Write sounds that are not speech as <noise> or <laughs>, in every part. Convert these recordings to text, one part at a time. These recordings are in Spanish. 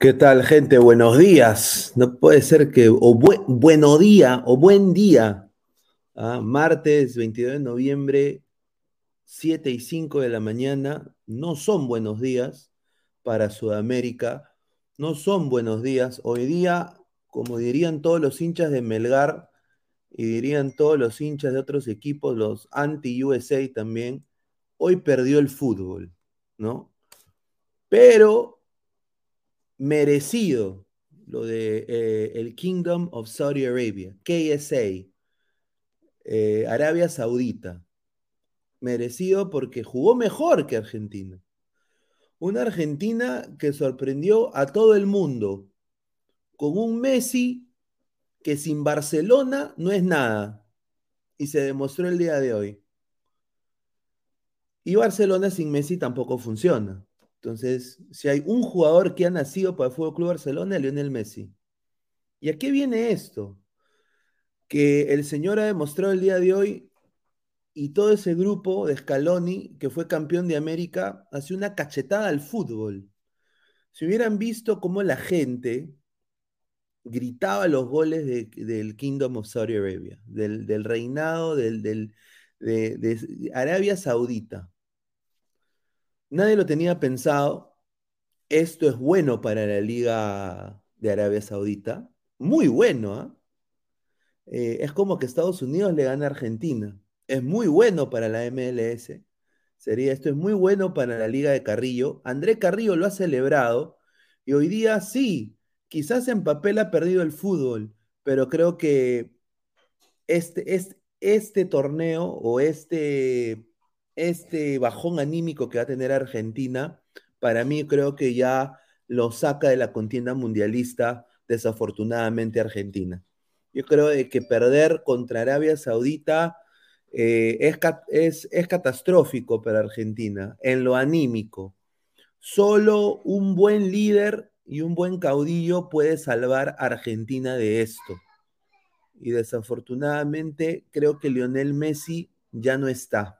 ¿Qué tal, gente? Buenos días. No puede ser que, o buen, bueno día, o buen día. Ah, martes 22 de noviembre, 7 y 5 de la mañana. No son buenos días para Sudamérica. No son buenos días. Hoy día, como dirían todos los hinchas de Melgar y dirían todos los hinchas de otros equipos, los anti-USA también, hoy perdió el fútbol, ¿no? Pero merecido lo de eh, el Kingdom of Saudi Arabia, KSA, eh, Arabia Saudita. Merecido porque jugó mejor que Argentina. Una Argentina que sorprendió a todo el mundo, con un Messi que sin Barcelona no es nada, y se demostró el día de hoy. Y Barcelona sin Messi tampoco funciona. Entonces, si hay un jugador que ha nacido para el Fútbol Club Barcelona, Lionel Messi. ¿Y a qué viene esto? Que el señor ha demostrado el día de hoy y todo ese grupo de Scaloni, que fue campeón de América, hace una cachetada al fútbol. Si hubieran visto cómo la gente gritaba los goles del Kingdom of Saudi Arabia, del, reinado de Arabia Saudita Nadie lo tenía pensado. Esto es bueno para la Liga de Arabia Saudita. Muy bueno. ¿ah? Eh, es como que Estados Unidos le gana a Argentina. Es muy bueno para la MLS. Sería esto es muy bueno para la Liga de Carrillo. André Carrillo lo ha celebrado y hoy día sí, quizás en papel ha perdido el fútbol, pero creo que este, este, este torneo o este este bajón anímico que va a tener Argentina, para mí creo que ya lo saca de la contienda mundialista, desafortunadamente Argentina. Yo creo que perder contra Arabia Saudita eh, es, es catastrófico para Argentina, en lo anímico. Solo un buen líder y un buen caudillo puede salvar a Argentina de esto. Y desafortunadamente creo que Lionel Messi ya no está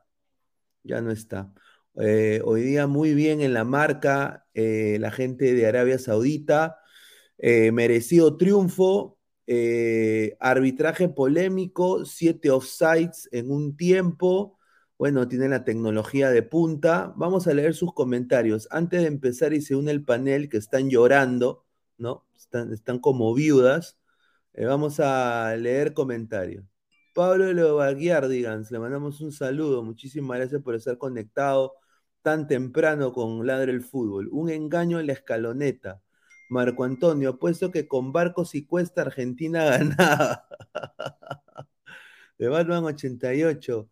ya no está. Eh, hoy día muy bien en la marca eh, la gente de Arabia Saudita, eh, merecido triunfo, arbitraje polémico, siete offsides en un tiempo, bueno, tiene la tecnología de punta. Vamos a leer sus comentarios. Antes de empezar y se une el panel que están llorando, ¿no? Están, están como viudas. Vamos a leer comentarios. Pablo Lovaguiardigans, le mandamos un saludo. Muchísimas gracias por estar conectado tan temprano con Ladre el Fútbol. Un engaño en la escaloneta. Marco Antonio, puesto que con barcos y cuesta Argentina <laughs> ganaba. de Batman 88.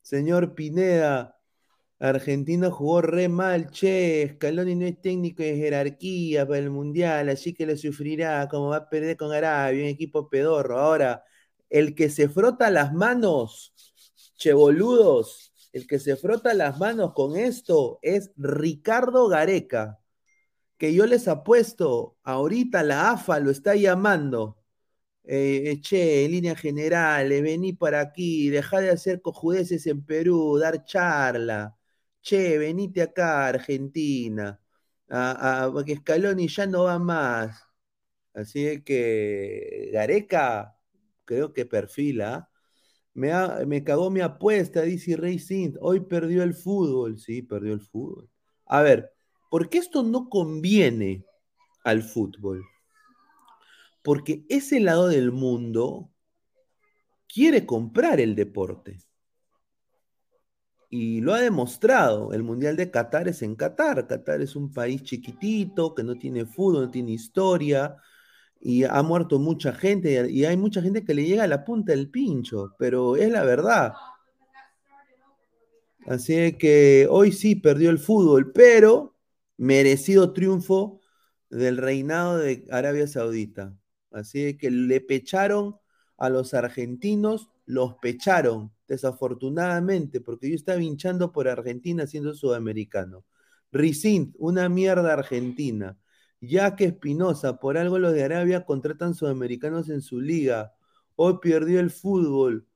Señor Pineda, Argentino jugó re mal, che, Scaloni no es técnico de jerarquía para el Mundial, así que lo sufrirá, como va a perder con Arabia, un equipo pedorro. Ahora, el que se frota las manos, che boludos, el que se frota las manos con esto es Ricardo Gareca, que yo les apuesto, ahorita la AFA lo está llamando eh, eh, che, en línea general, vení para aquí, dejá de hacer cojudeces en Perú, dar charla. Che, venite acá, Argentina. porque Scaloni ya no va más. Así que Gareca, creo que perfila. Me, me cagó mi apuesta, dice Racing. Hoy perdió el fútbol. Sí, perdió el fútbol. A ver, ¿por qué esto no conviene al fútbol? porque ese lado del mundo quiere comprar el deporte. Y lo ha demostrado. El Mundial de Qatar es en Qatar. Qatar es un país chiquitito, que no tiene fútbol, no tiene historia, y ha muerto mucha gente, y hay mucha gente que le llega a la punta del pincho, pero es la verdad. Así que hoy sí perdió el fútbol, pero merecido triunfo del reinado de Arabia Saudita. Así que le pecharon a los argentinos, los pecharon, desafortunadamente, porque yo estaba hinchando por Argentina siendo sudamericano. Ricint, una mierda argentina. Ya que Espinosa, por algo los de Arabia contratan sudamericanos en su liga. Hoy perdió el fútbol.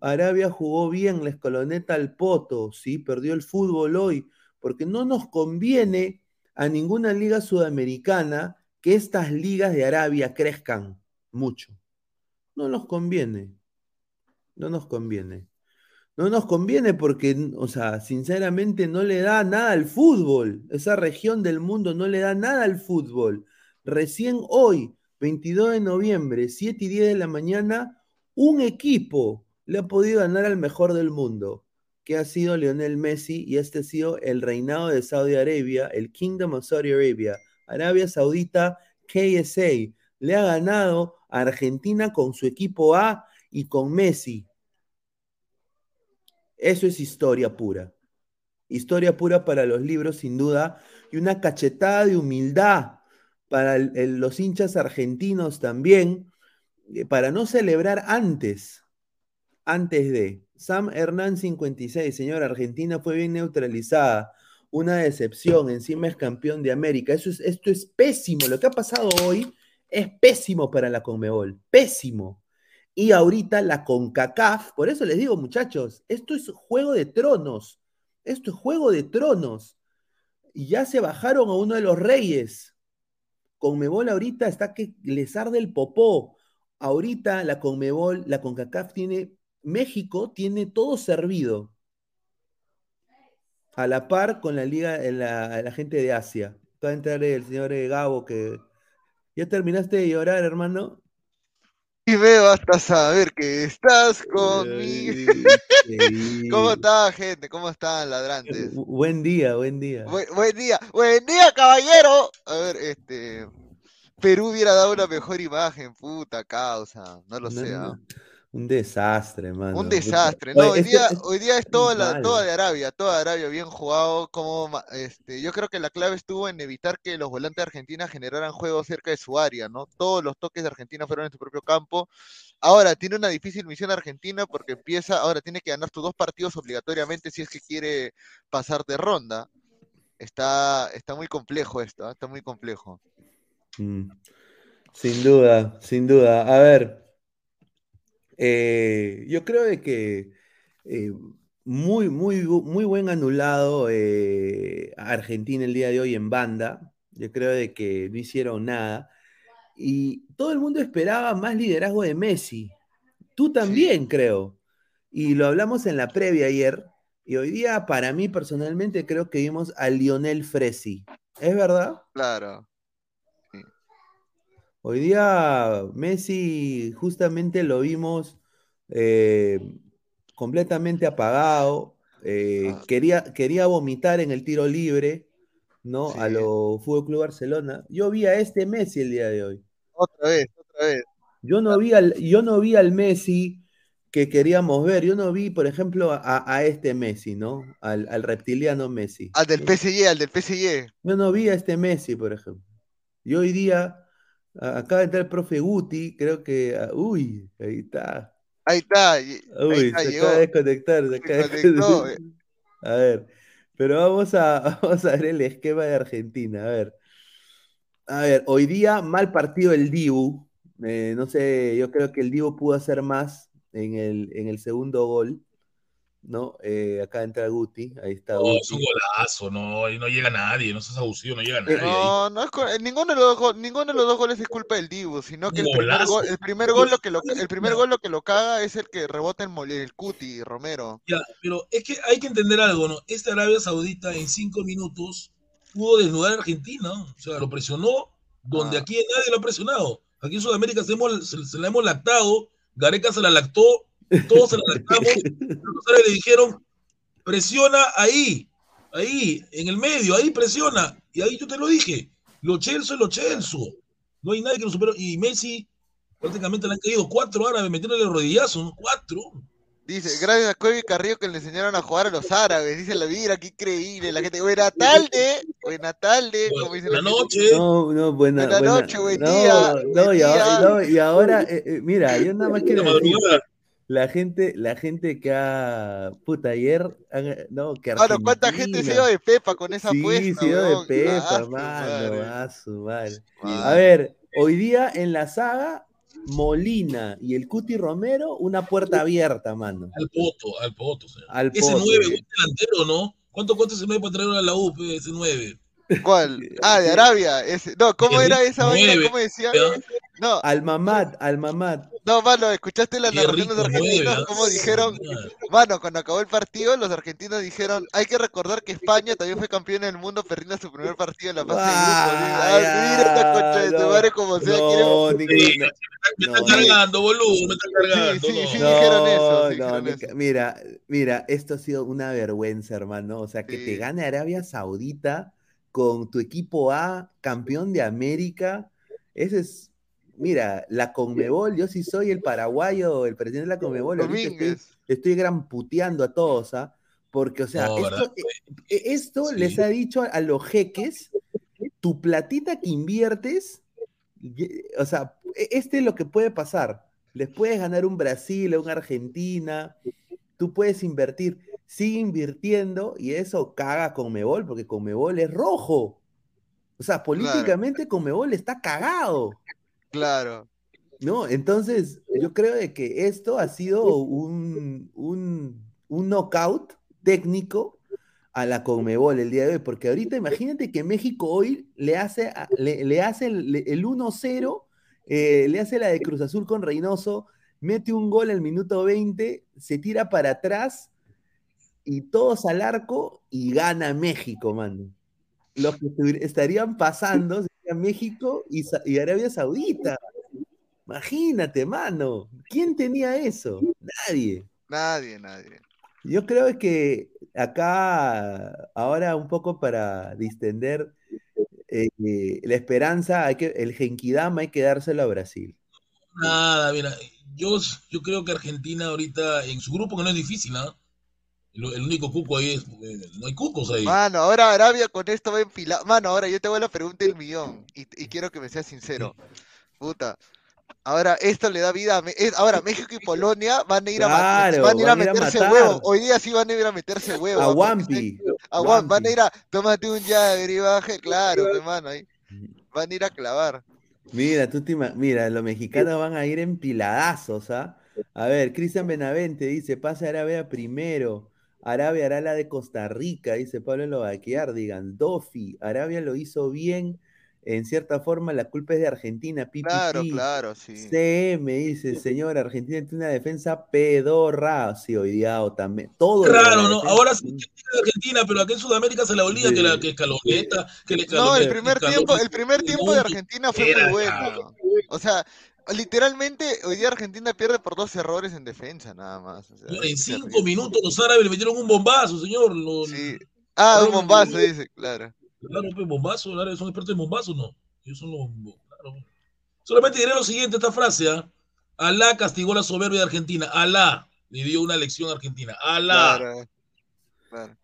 Arabia jugó bien, la escoloneta al poto, sí, perdió el fútbol hoy, porque no nos conviene a ninguna liga sudamericana que estas ligas de Arabia crezcan mucho. No nos conviene. No nos conviene. No nos conviene porque, o sea, sinceramente no le da nada al fútbol. Esa región del mundo no le da nada al fútbol. Recién hoy, 22 de noviembre, 7 y 10 de la mañana, un equipo le ha podido ganar al mejor del mundo, que ha sido Lionel Messi, y este ha sido el reinado de Saudi Arabia, el Kingdom of Saudi Arabia. Arabia Saudita, KSA, le ha ganado a Argentina con su equipo A y con Messi. Eso es historia pura. Historia pura para los libros, sin duda, y una cachetada de humildad para los hinchas argentinos también, eh, para no celebrar antes, antes de. Sam Hernán 56, señor, Argentina fue bien neutralizada una decepción, encima es campeón de América. Eso es, esto es pésimo. Lo que ha pasado hoy es pésimo para la Conmebol, pésimo. Y ahorita la CONCACAF, por eso les digo, muchachos, esto es juego de tronos. Esto es juego de tronos. Y ya se bajaron a uno de los reyes. Conmebol ahorita está que les arde el popó. Ahorita la Conmebol, la CONCACAF tiene, México tiene todo servido a la par con la liga, la, la gente de Asia. Va a entrar el señor eh, Gabo que... ¿Ya terminaste de llorar, hermano? Y veo hasta saber que estás conmigo. <laughs> ¿Cómo está, gente? ¿Cómo están, ladrantes? buen día, buen día. buen día, buen día, caballero. A ver, este. Perú hubiera dado una mejor imagen, puta causa. No lo sé. ¿ah? Un desastre, mano. Un desastre. No, hoy, día, hoy día es toda, la, toda de Arabia, toda de Arabia bien jugado. Como, este, yo creo que la clave estuvo en evitar que los volantes de Argentina generaran juegos cerca de su área, ¿no? Todos los toques de Argentina fueron en su propio campo. Ahora, tiene una difícil misión Argentina porque empieza, ahora tiene que ganar tus dos partidos obligatoriamente si es que quiere pasar de ronda. Está, está muy complejo esto, ¿eh? está muy complejo. Mm. Sin duda, sin duda. A ver, eh, yo creo de que eh, muy, muy, muy buen anulado eh, Argentina el día de hoy en banda. Yo creo de que no hicieron nada. Y todo el mundo esperaba más liderazgo de Messi. Tú también, creo. Y lo hablamos en la previa ayer. Y hoy día, para mí personalmente, creo que vimos a Lionel Fresi. ¿Es verdad? Claro. Hoy día Messi justamente lo vimos eh, completamente apagado. Eh, ah. quería, quería vomitar en el tiro libre, ¿no? A lo Fútbol Club Barcelona. Yo vi a este Messi el día de hoy. Otra vez, otra vez. Yo no vi al, yo no vi al Messi que queríamos ver. Yo no vi, por ejemplo, a, este Messi, ¿no? Al, reptiliano Messi. Al del PSG, al del PSG. Yo no vi a este Messi, por ejemplo. Y hoy día, acaba de entrar el profe Guti, creo que. Ah, uy, ahí está. Ahí está. Uy, se acaba de <laughs> desconectar. Eh. A ver, pero vamos a, <laughs> vamos a ver el esquema de Argentina. A ver. A ver, hoy día mal partido el Dibu. Eh, no sé, yo creo que el Dibu pudo hacer más en el, en el segundo gol. ¿No? Eh, acá entra Guti, ahí está. No, es un golazo, no, ahí no llega nadie, no seas abusivo, no llega nadie. No, no es, ninguno, de los, ninguno de los dos goles es culpa del Dibu, sino que el primer, gol, el primer, gol, lo que lo, el primer gol lo que lo caga es el que rebota el, el Cuti, Romero. Ya, pero es que hay que entender algo, ¿no? Esta Arabia Saudita en cinco minutos pudo desnudar a Argentina, o sea, lo presionó donde ah. aquí nadie lo ha presionado. Aquí en Sudamérica se, se la hemos lactado, Gareca se la lactó, todos se la lactamos, los le dijeron, presiona ahí, ahí, en el medio, ahí presiona. Y ahí yo te lo dije, lo Chelsea lo Chelsea. No hay nadie que lo supere. Y Messi prácticamente le han caído cuatro árabes metiéndole el rodillazo, cuatro. Dice, gracias a Kobe Carrillo que le enseñaron a jugar a los árabes. Dice la mira, qué increíble. La gente, buena tarde, buena tarde. buena noche. No, no, buena, buena, noche, buen día. No, y, Ahora, y ahora, eh, eh, mira, yo nada más <laughs> quiero decir, la gente, la gente que ha, puta, ayer, no, que Claro, ¿cuánta gente se dio de Pepa con esa sí, Sí, se dio de Pepa, mano, a su madre. A ver, hoy día en la saga, Molina y el Cuti Romero, una puerta abierta, mano. Al poto, al poto, señor. Al ese 9, un delantero, ¿no? ¿Cuánto cuesta ese 9 para traer a la U, ese 9? ¿Cuál? <laughs> Ah, de Arabia. Ese. No, ¿cómo era esa vaina? ¿Cómo decía? No. Al Mamad, al Mamad. No, mano, ¿escuchaste la narración de los argentinos? ¿Cómo dijeron? Mano, cuando acabó el partido, los argentinos dijeron, hay que recordar que España también fue campeón del mundo perdiendo su primer partido en la fase de grupos. Ah, mira esta concha de tu madre como sea. No, me está cargando, boludo, me está cargando. Sí, sí, sí, dijeron eso. dijeron eso. Mira, mira, esto ha sido una vergüenza, hermano. O sea, que te gane Arabia Saudita con tu equipo A, campeón de América. Ese es, mira, la Conmebol, yo sí soy el paraguayo, el presidente de la Conmebol, estoy, estoy, gran puteando a todos, ¿ah? Porque, o sea, esto, e, e, les ha dicho a, los jeques, tu platita que inviertes, o sea, e, este es lo que puede pasar. Les puedes ganar un Brasil, un Argentina, tú puedes invertir sigue invirtiendo y eso caga Conmebol, porque Conmebol es rojo. O sea, políticamente Conmebol está cagado. Claro. ¿No? Entonces, yo creo de que esto ha sido un, un, un knockout técnico a la Conmebol el día de hoy, porque ahorita imagínate que México hoy le hace, le, hace el, el 1-0, eh, le hace la de Cruz Azul con Reynoso, mete un gol al minuto 20, se tira para atrás, y todos al arco y gana México, mano. Los que estarían pasando <laughs> serían México y, Arabia Saudita. Imagínate, mano. ¿Quién tenía eso? Nadie. Nadie, nadie. Yo creo que acá, ahora un poco para distender eh, la esperanza, hay que, el Genkidama hay que dárselo a Brasil. Nada, mira, yo, yo creo que Argentina ahorita en su grupo, que no es difícil, ¿no? El único cuco ahí es. Eh, no hay cucos ahí. Mano, ahora Arabia con esto va empilado. Mano, ahora yo te voy a la pregunta del millón. Y, quiero que me seas sincero. Puta. Ahora esto le da vida a. Ahora México y Polonia van a ir a, van a, ir a meterse huevo. Hoy día sí van a ir a meterse huevo. A Wampi. A Wampi. Van a ir a. Tómate un Jagger y baje. Claro, hermano. Ahí. Van a ir a clavar. Mira, tú te Mira, los mexicanos van a ir empiladazos, ¿ah? A ver, Cristian Benavente dice: pasa Arabia primero. Arabia hará la de Costa Rica, dice Pablo Lovaquear, digan, Dofi, Arabia lo hizo bien en cierta forma la culpa es de Argentina. Pipi, claro, claro, sí. CM dice, señor, Argentina tiene una defensa pedorra. Sí, odiado también. Todo. Claro, ¿no? Ahora sí que Argentina, pero aquí en Sudamérica se la olvida que la que escaloneta, que le No, el primer tiempo, el primer tiempo de Argentina fue muy bueno. O sea, literalmente hoy día Argentina pierde por dos errores en defensa, nada más. en cinco minutos los árabes le metieron un bombazo, señor. sí. Ah, un bombazo, dice, claro. Claro, pues bombazo, son expertos en bombazos, ¿no? Ellos son los. Claro. Solamente diré lo siguiente, esta frase, ¿ah? Alá castigó la soberbia de Argentina. Alá le dio una lección a Argentina. Alá.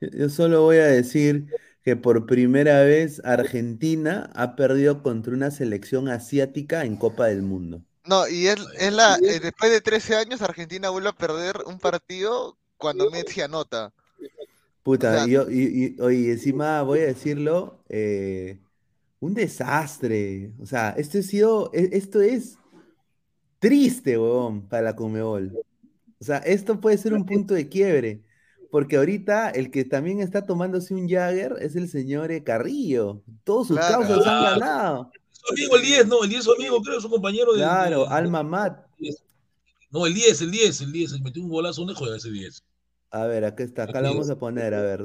Yo solo voy a decir que por primera vez Argentina ha perdido contra una selección asiática en Copa del Mundo. No, y es, es la, eh, después de 13 años Argentina vuelve a perder un partido cuando Messi anota. Puta, y, y, encima voy a decirlo, eh, un desastre. O sea, esto, ha sido, e, esto es triste, huevón, para la Comebol. O sea, esto puede ser un punto de quiebre, porque ahorita el que también está tomándose un Jagger es el señor eh, Carrillo. Todos sus causas han ganado. Su amigo, el 10, no, el 10 es su amigo, creo, su compañero de. Claro, Alma Mat. No, el 10, el 10, el 10, metió un golazo, ¿dónde juega ese 10? A ver, acá está, acá lo vamos a poner, a ver.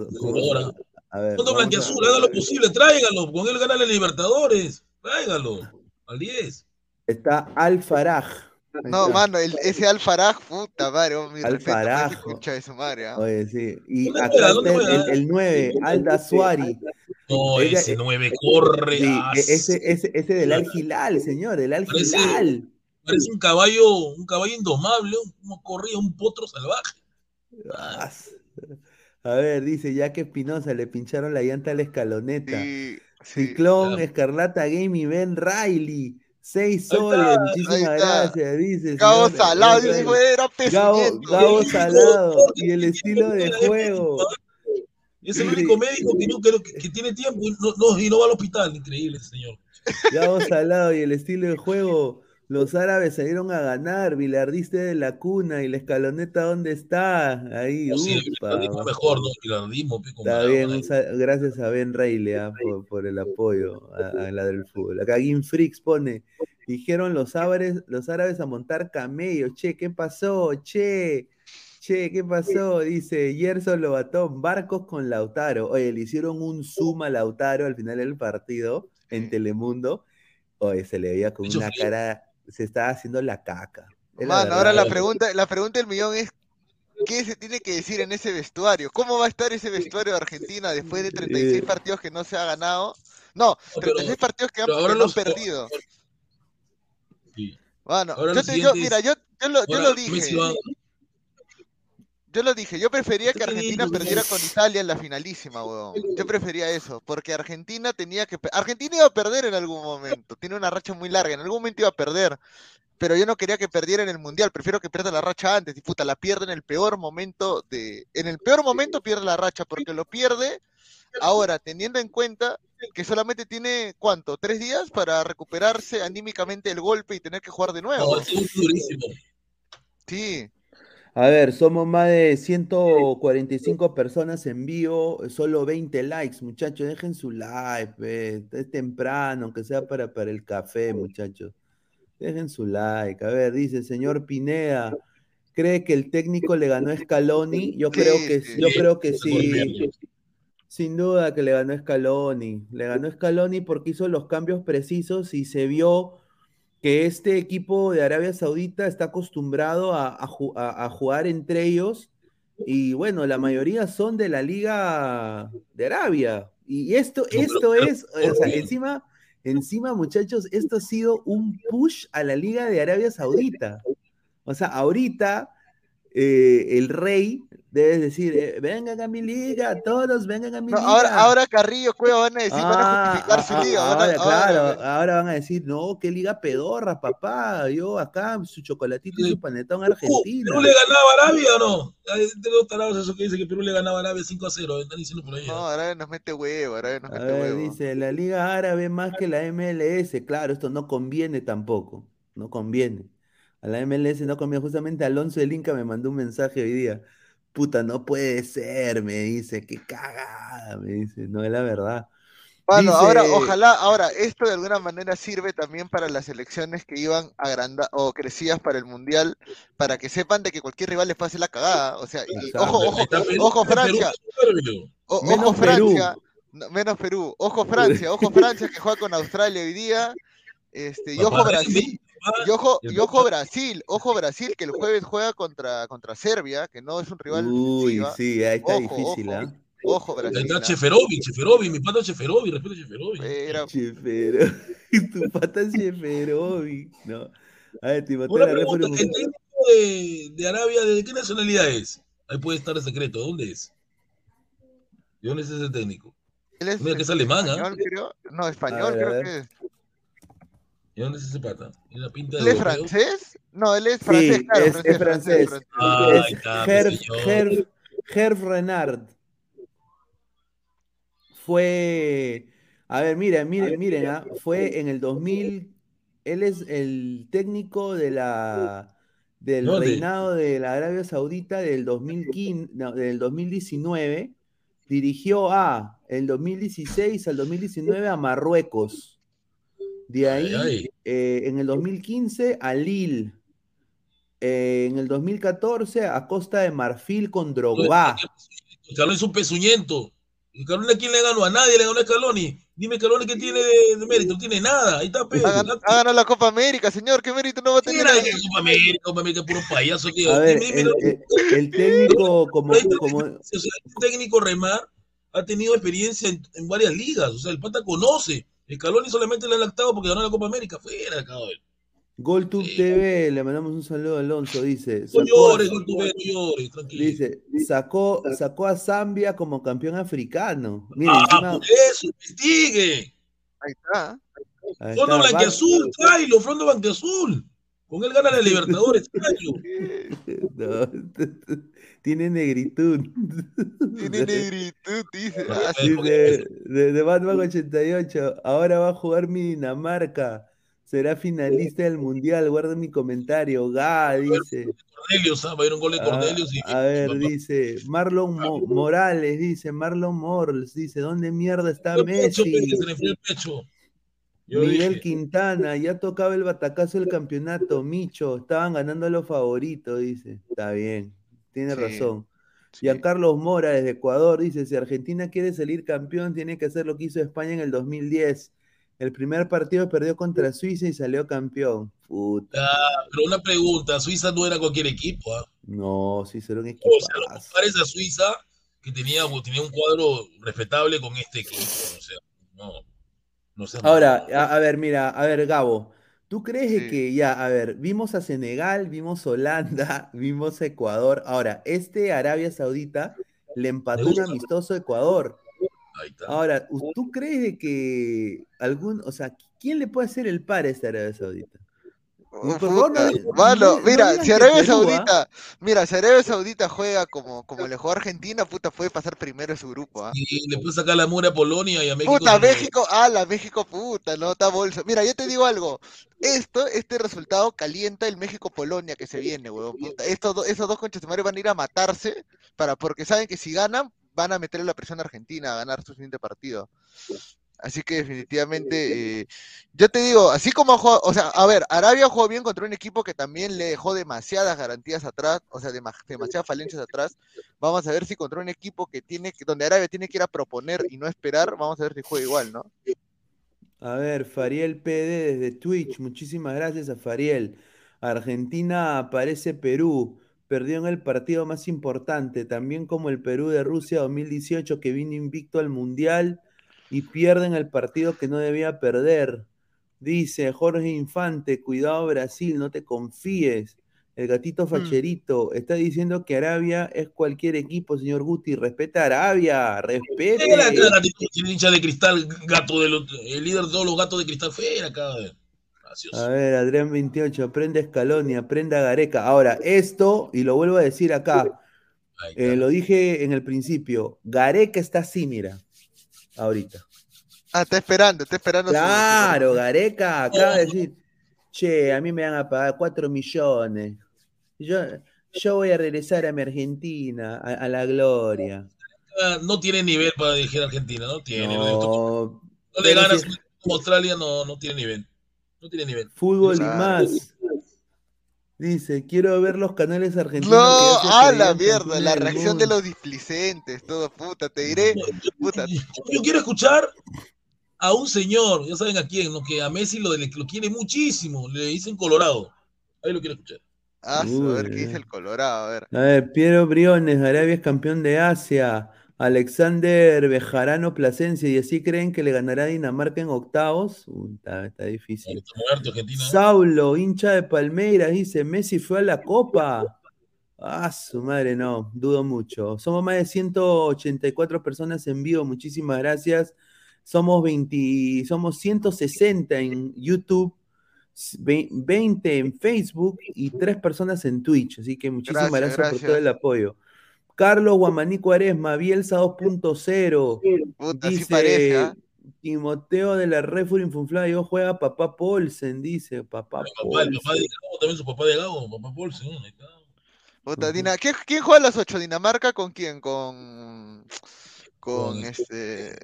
A ver. Fondo Blanquiazul, haga lo posible, tráigalo, con él gana la Libertadores, tráigalo, al 10. Está Al Faraj. No, mano, el, ese Al Faraj, puta madre, oh, mi Al Faraj. de su madre, ¿ah? Oye, sí. Y acá está el, el, 9, Alda Suari. No, ese 9 corre. Sí, ese, ese, ese del Al señor, del Al. Parece un caballo, un caballo indomable, como corría un potro salvaje. A ver, dice, ya que Espinosa le pincharon la llanta a la escaloneta. Ciclón, Escarlata Game y Ben Riley. Seis soles, muchísimas gracias, dice. Gabo Salado, Gabo, Salado, y el estilo de juego. Es el único médico que, que, tiene tiempo y no, y no va al hospital, increíble, señor. Gabo Salado y el estilo de juego los árabes salieron a ganar, Vilardiste de la cuna y la escaloneta, ¿dónde está? Ahí, upa. mejor, ¿no? Está bien, gracias a Ben Reilly ah, por, el apoyo a, la del fútbol. Acá Gin Frix pone, dijeron los árabes, los árabes a montar camellos, che, ¿qué pasó? Che, che, ¿qué pasó? Dice Gerson Lobatón, barcos con Lautaro. Oye, le hicieron un zoom a Lautaro al final del partido en Telemundo. Oye, se le veía con una cara se está haciendo la caca. Mano, ahora la pregunta, la pregunta del millón es ¿qué se tiene que decir en ese vestuario? ¿Cómo va a estar ese vestuario de Argentina después de 36 partidos que no se ha ganado? No, 36 partidos que, han, perdido. Bueno, yo, mira, yo, lo, yo lo dije. Yo lo dije, yo prefería que Argentina perdiera con Italia en la finalísima, weón. Yo prefería eso, porque Argentina tenía que... Argentina iba a perder en algún momento, tiene una racha muy larga, en algún momento iba a perder, pero yo no quería que perdiera en el Mundial, prefiero que pierda la racha antes, y puta, la pierde en el peor momento de... En el peor momento pierde la racha, porque lo pierde ahora, teniendo en cuenta que solamente tiene, ¿cuánto? ¿Tres días para recuperarse anímicamente el golpe y tener que jugar de nuevo? Sí. A ver, somos más de 145 personas en vivo, solo 20 likes, muchachos. Dejen su like, es temprano, aunque sea para, para el café, muchachos. Dejen su like. A ver, dice señor Pineda, ¿cree que el técnico le ganó a Scaloni? Yo creo que sí, yo creo que sí. Sin duda que le ganó a Scaloni. Le ganó a Scaloni porque hizo los cambios precisos y se vio que este equipo de Arabia Saudita está acostumbrado a, jugar entre ellos y bueno, la mayoría son de la Liga de Arabia. Y esto, esto es, o sea, encima, encima muchachos, esto ha sido un push a la Liga de Arabia Saudita. O sea, ahorita eh, el rey Debes decir, eh, vengan a mi liga, todos vengan a mi liga. Ahora, ahora Carrillo, Cueva van a decir, van a justificar su liga. Ahora, claro, ahora, van a decir, no, qué liga pedorra, papá. Yo acá, su chocolatito y su panetón argentino. ¿Perú le ganaba a Arabia o no? De los tarados eso que dice que Perú le ganaba a Arabia 5 a 0. Están diciendo por ahí. No, Arabia nos mete huevo, Arabia nos mete ver, huevo. Dice, la liga árabe más que la MLS. Claro, esto no conviene tampoco. No conviene. A la MLS no conviene. Justamente Alonso del Inca me mandó un mensaje hoy día puta, no puede ser, me dice, qué cagada, me dice, no es la verdad. Bueno, ahora, ojalá, ahora, esto de alguna manera sirve también para las elecciones que iban agranda o crecidas para el Mundial, para que sepan de que cualquier rival les pase la cagada. O sea, ojo, ojo, ojo, Francia. ojo, Francia. menos Perú. Ojo, Francia. Ojo, <laughs> Francia, que juega con Australia hoy día. Este, y ojo, Brasil. Y ojo, y ojo Brasil, ojo Brasil, que el jueves juega contra, contra Serbia, que no es un rival. Uy, sí, ahí está difícil, ¿ah? Ojo, Brasil. Está Cheferovi, Cheferovi, mi pata Cheferovi, respeto a Cheferovi. Era... Cheferovi, <laughs> tu pata Cheferovi. No. A ver, te Una la pregunta, ¿El técnico de, de, Arabia, ¿de qué nacionalidad es? Ahí puede estar el secreto, ¿dónde es? ¿De dónde es ese técnico? Él es, Mira que es alemán, ¿ah? Creo. No, español ver, creo que es. ¿Y dónde es ese pata? ¿En la pinta ¿Él es francés? No, él es francés, sí, claro, es, francés. Es francés. francés. Ah, es Herb, Herb, Herb Renard fue, a ver, miren, miren, miren, ¿ah? fue en el 2000, él es el técnico de la del reinado de la Arabia Saudita del 2015, del 2019, dirigió a el 2016 al 2019 a Marruecos. De ahí, eh, en el 2015 a Lille. Eh, en el 2014 a Costa de Marfil con Drogba. Carlos es un pezuñento. ¿Y Scaloni a quién le ganó? A nadie le ganó a Scaloni. Dime Scaloni qué tiene de, mérito. No tiene nada. Ahí está Pedro. Ha, ganado la Copa América, señor. ¿Qué mérito no va a tener? la Copa América, Copa América, puro payaso. Tío. A ver, el, el, técnico como... como... el técnico Remar ha tenido experiencia en, en, varias ligas. O sea, el pata conoce. El Scaloni solamente le ha lactado porque ganó la Copa América. Fuera, cabrón. GolTube TV, le mandamos un saludo a Alonso, dice. No llores, GolTube, no llores, tranquilo. Dice, sacó, sacó a Zambia como campeón africano. Mira, ah, encima... por eso, investigue. Ahí está. Ahí Fondo Blanqueazul, tráelo, Fondo Blanqueazul. Con él gana la Libertadores, <laughs> no, <laughs> tiene negritud. Tiene negritud, dice. Ah, dice de, de Batman 88, ahora va a jugar mi Dinamarca será finalista del mundial. Guarda mi comentario. Ga, dice. Cornelius, va a ir un gol de Cornelius. A, a ver, dice Marlon Morales, dice Marlon Morales, dice, ¿dónde mierda está Messi? Miguel Quintana, ya tocaba el batacazo del campeonato, Micho, estaban ganando los favoritos, dice. Está bien, tiene razón. Y a Carlos Mora desde Ecuador dice, si Argentina quiere salir campeón, tiene que hacer lo que hizo España en el 2010 el primer partido perdió contra Suiza y salió campeón. Puta. Ah, pero una pregunta, Suiza no era cualquier equipo, ¿ah? No, sí, era un equipo. O sea, parece a Suiza que tenía, tenía un cuadro respetable con este equipo. O sea, no. No Ahora, a, ver, mira, a ver, Gabo. ¿Tú crees que ya, a ver, vimos a Senegal, vimos Holanda, <laughs> vimos Ecuador. Ahora, este Arabia Saudita le empató un amistoso Ecuador. Ahora, ¿tú crees que algún, o sea, quién le puede hacer el par a esta Arabia Saudita? Mira, si Arabia ¿ah? Saudita, mira, si Arabia Saudita juega como, como le jugó Argentina, puta, puede pasar primero en su grupo, ¿ah? Y le puede sacar la mura a Polonia y a México. Puta, México, ah, la México, puta, no, está bolsa. Mira, yo te digo algo, esto, este resultado calienta el México-Polonia que se viene, weón. estos, esos dos conches van a ir a matarse para, porque saben que si ganan, van a meterle la presión a Argentina a ganar su siguiente partido. Así que definitivamente, eh, yo te digo, así como o sea, a ver, Arabia jugó bien contra un equipo que también le dejó demasiadas garantías atrás, o sea, demasiadas falencias atrás. Vamos a ver si contra un equipo que tiene, donde Arabia tiene que ir a proponer y no esperar, vamos a ver si juega igual, ¿no? A ver, Fariel PD desde Twitch, muchísimas gracias a Fariel. Argentina aparece Perú perdió en el partido más importante, también como el Perú de Rusia 2018 que vino invicto al Mundial y pierden el partido que no debía perder. Dice Jorge Infante, cuidado Brasil, no te confíes. El gatito mm. facherito está diciendo que Arabia es cualquier equipo, señor Guti. Respeta a Arabia, respete. El hincha de cristal, gato el líder de todos los gatos de cristal, fuera. A ver, Adrián 28, aprende Escalón y aprende a Gareca. Ahora, esto, y lo vuelvo a decir acá, eh, lo dije en el principio, Gareca está así, mira, ahorita. Ah, está esperando, está esperando. Claro, Gareca acaba de decir, che, a mí me van a pagar 4 millones. Yo, yo voy a regresar a mi Argentina, a, la gloria. No tiene nivel para dirigir a Argentina, no tiene. No le ganas como Australia, no, no tiene nivel. No tiene nivel. Fútbol y más. Dice, quiero ver los canales argentinos. No, a la mierda, la reacción de los displicentes, todo puta, te diré. Puta. Yo, quiero escuchar a un señor, ya saben a quién, ¿no? que a Messi lo, lo quiere muchísimo, le dicen Colorado. Ahí lo quiero escuchar. Ah, a ver qué dice el Colorado, a ver. A ver, Piero Briones, Arabia es campeón de Asia. Alexander Bejarano Plasencia, y así creen que le ganará a Dinamarca en octavos. está, difícil. Saulo, hincha de Palmeiras, dice: Messi fue a la copa. Ah, su madre, no, dudo mucho. Somos más de 184 personas en vivo, muchísimas gracias. Somos 20, somos 160 en YouTube, 20 en Facebook y 3 personas en Twitch. Así que muchísimas gracias, por todo el apoyo. Carlos Guamaní Cuaresma, Bielsa 2.0. Dice ¿ah? Timoteo de la Refur Infunflada, yo juega papá Polsen, dice papá Polsen. papá de Gago, también su papá de Gago, papá Polsen. Puta, Dina, ¿Quién juega a las 8? ¿Dinamarca con quién? Con. Con, este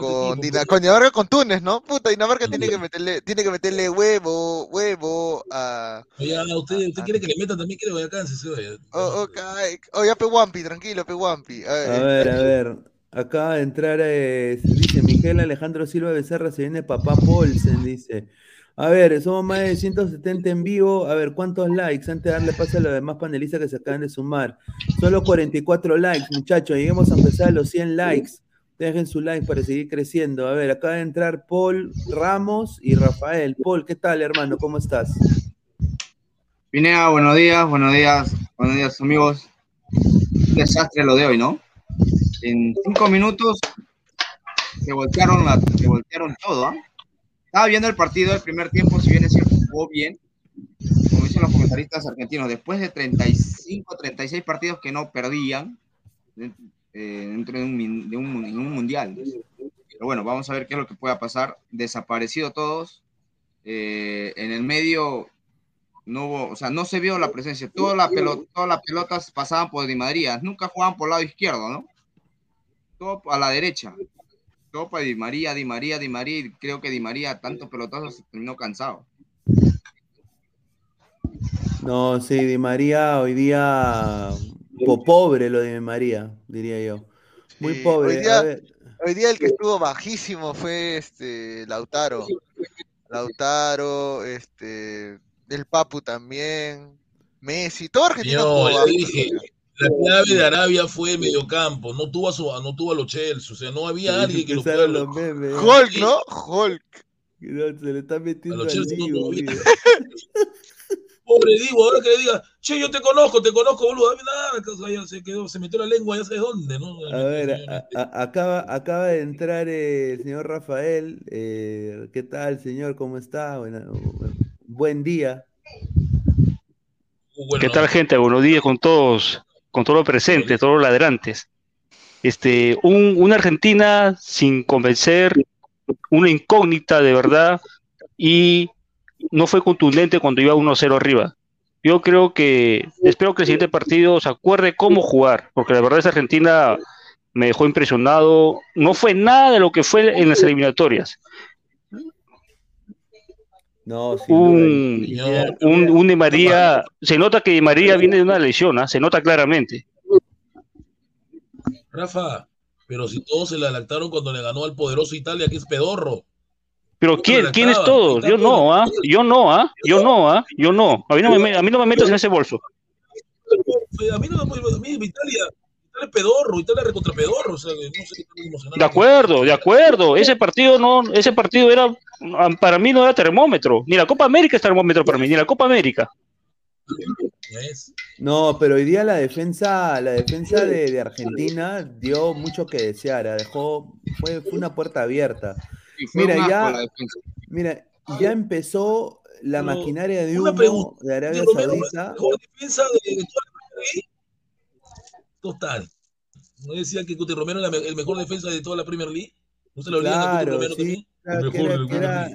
con, Dinamarca con Túnez, ¿no? Puta, Dinamarca tiene que meterle, tiene que meterle huevo, huevo a. Oye, usted, usted quiere que le metan también quiere que vayan se oye. Oh, ok. Oye, Pewampi, tranquilo, Pewampi. A ver, a ver, a ver. Acaba de entrar, eh, dice Miguel Alejandro Silva Becerra, se viene papá Paulsen, dice. A ver, somos más de 170 en vivo. A ver, ¿cuántos likes? Antes de darle paso a los demás panelistas que se acaban de sumar. Solo 44 likes, muchachos. Lleguemos a empezar a los 100 likes. Dejen su like para seguir creciendo. A ver, acaba de entrar Paul Ramos y Rafael. Paul, ¿qué tal, hermano? ¿Cómo estás? Pinea, buenos días, buenos días, buenos días, amigos. Un desastre lo de hoy, ¿no? En cinco minutos se voltearon, se voltearon todo. ¿ah? Estaba viendo el partido del primer tiempo, si bien es cierto, jugó bien, como dicen los comentaristas argentinos, después de 35, 36 partidos que no perdían, eh, dentro de un, de un, mundial. Pero bueno, vamos a ver qué es lo que pueda pasar. Desaparecido todos. Eh, en el medio no hubo, o sea, no se vio la presencia. Toda la pelota, todas las pelotas pasaban por Di María. Nunca jugaban por el lado izquierdo, ¿no? Todo a la derecha. Todo para Di María, Di María, Di María. Creo que Di María, tantos pelotazos, se terminó cansado. No, sí, Di María hoy día pobre lo de María, diría yo. Muy pobre. Hoy día, el que estuvo bajísimo fue este Lautaro. Lautaro, este, el Papu también, Messi, todo argentino. Yo dije, la clave de Arabia fue el mediocampo, no tuvo a su, no tuvo a los Chelsea, o sea, no había alguien que, lo pudiera. Hulk, ¿no? Hulk. se le está metiendo al Pobre Divo, ahora que le diga, che, yo te conozco, te conozco, boludo, nada, se quedó, se metió la lengua, ya sabes dónde, ¿no? A ver, acaba, acaba de entrar el señor Rafael. Eh, ¿Qué tal, señor? ¿Cómo está? buen día. ¿Qué tal, gente? Buenos días con todos, con todos los presentes, todos los ladrantes. Este, un, una Argentina sin convencer, una incógnita de verdad, y no fue contundente cuando iba 1-0 arriba. Yo creo que, espero que el siguiente partido se acuerde cómo jugar, porque la verdad es Argentina me dejó impresionado. No fue nada de lo que fue en las eliminatorias. No, un, un, de María, se nota que Di María viene de una lesión, ¿ah? se nota claramente. Rafa, pero si todos se le adaptaron cuando le ganó al poderoso Italia, que es pedorro. Pero ¿quién, ¿quién es todo? Yo no, ¿ah? Yo no, ¿ah? Yo no, ¿ah? Yo no. A mí no me, a mí no me metas en ese bolso. A mí no me a mí Italia, Italia pedorro, Italia recontra pedorro, o sea, no sé De acuerdo, de acuerdo. Ese partido no, ese partido era para mí no era termómetro, ni la Copa América es termómetro para mí, ni la Copa América. No, pero hoy día la defensa, la defensa de, de Argentina dio mucho que desear, dejó, fue, fue una puerta abierta mira, ya, mira, ya empezó la maquinaria de humo de Arabia Saudita. ¿Mejor defensa de, de toda la Total. ¿No decía que Cuti Romero era el mejor defensa de toda la Premier League? ¿No se lo claro, sí, claro, que era,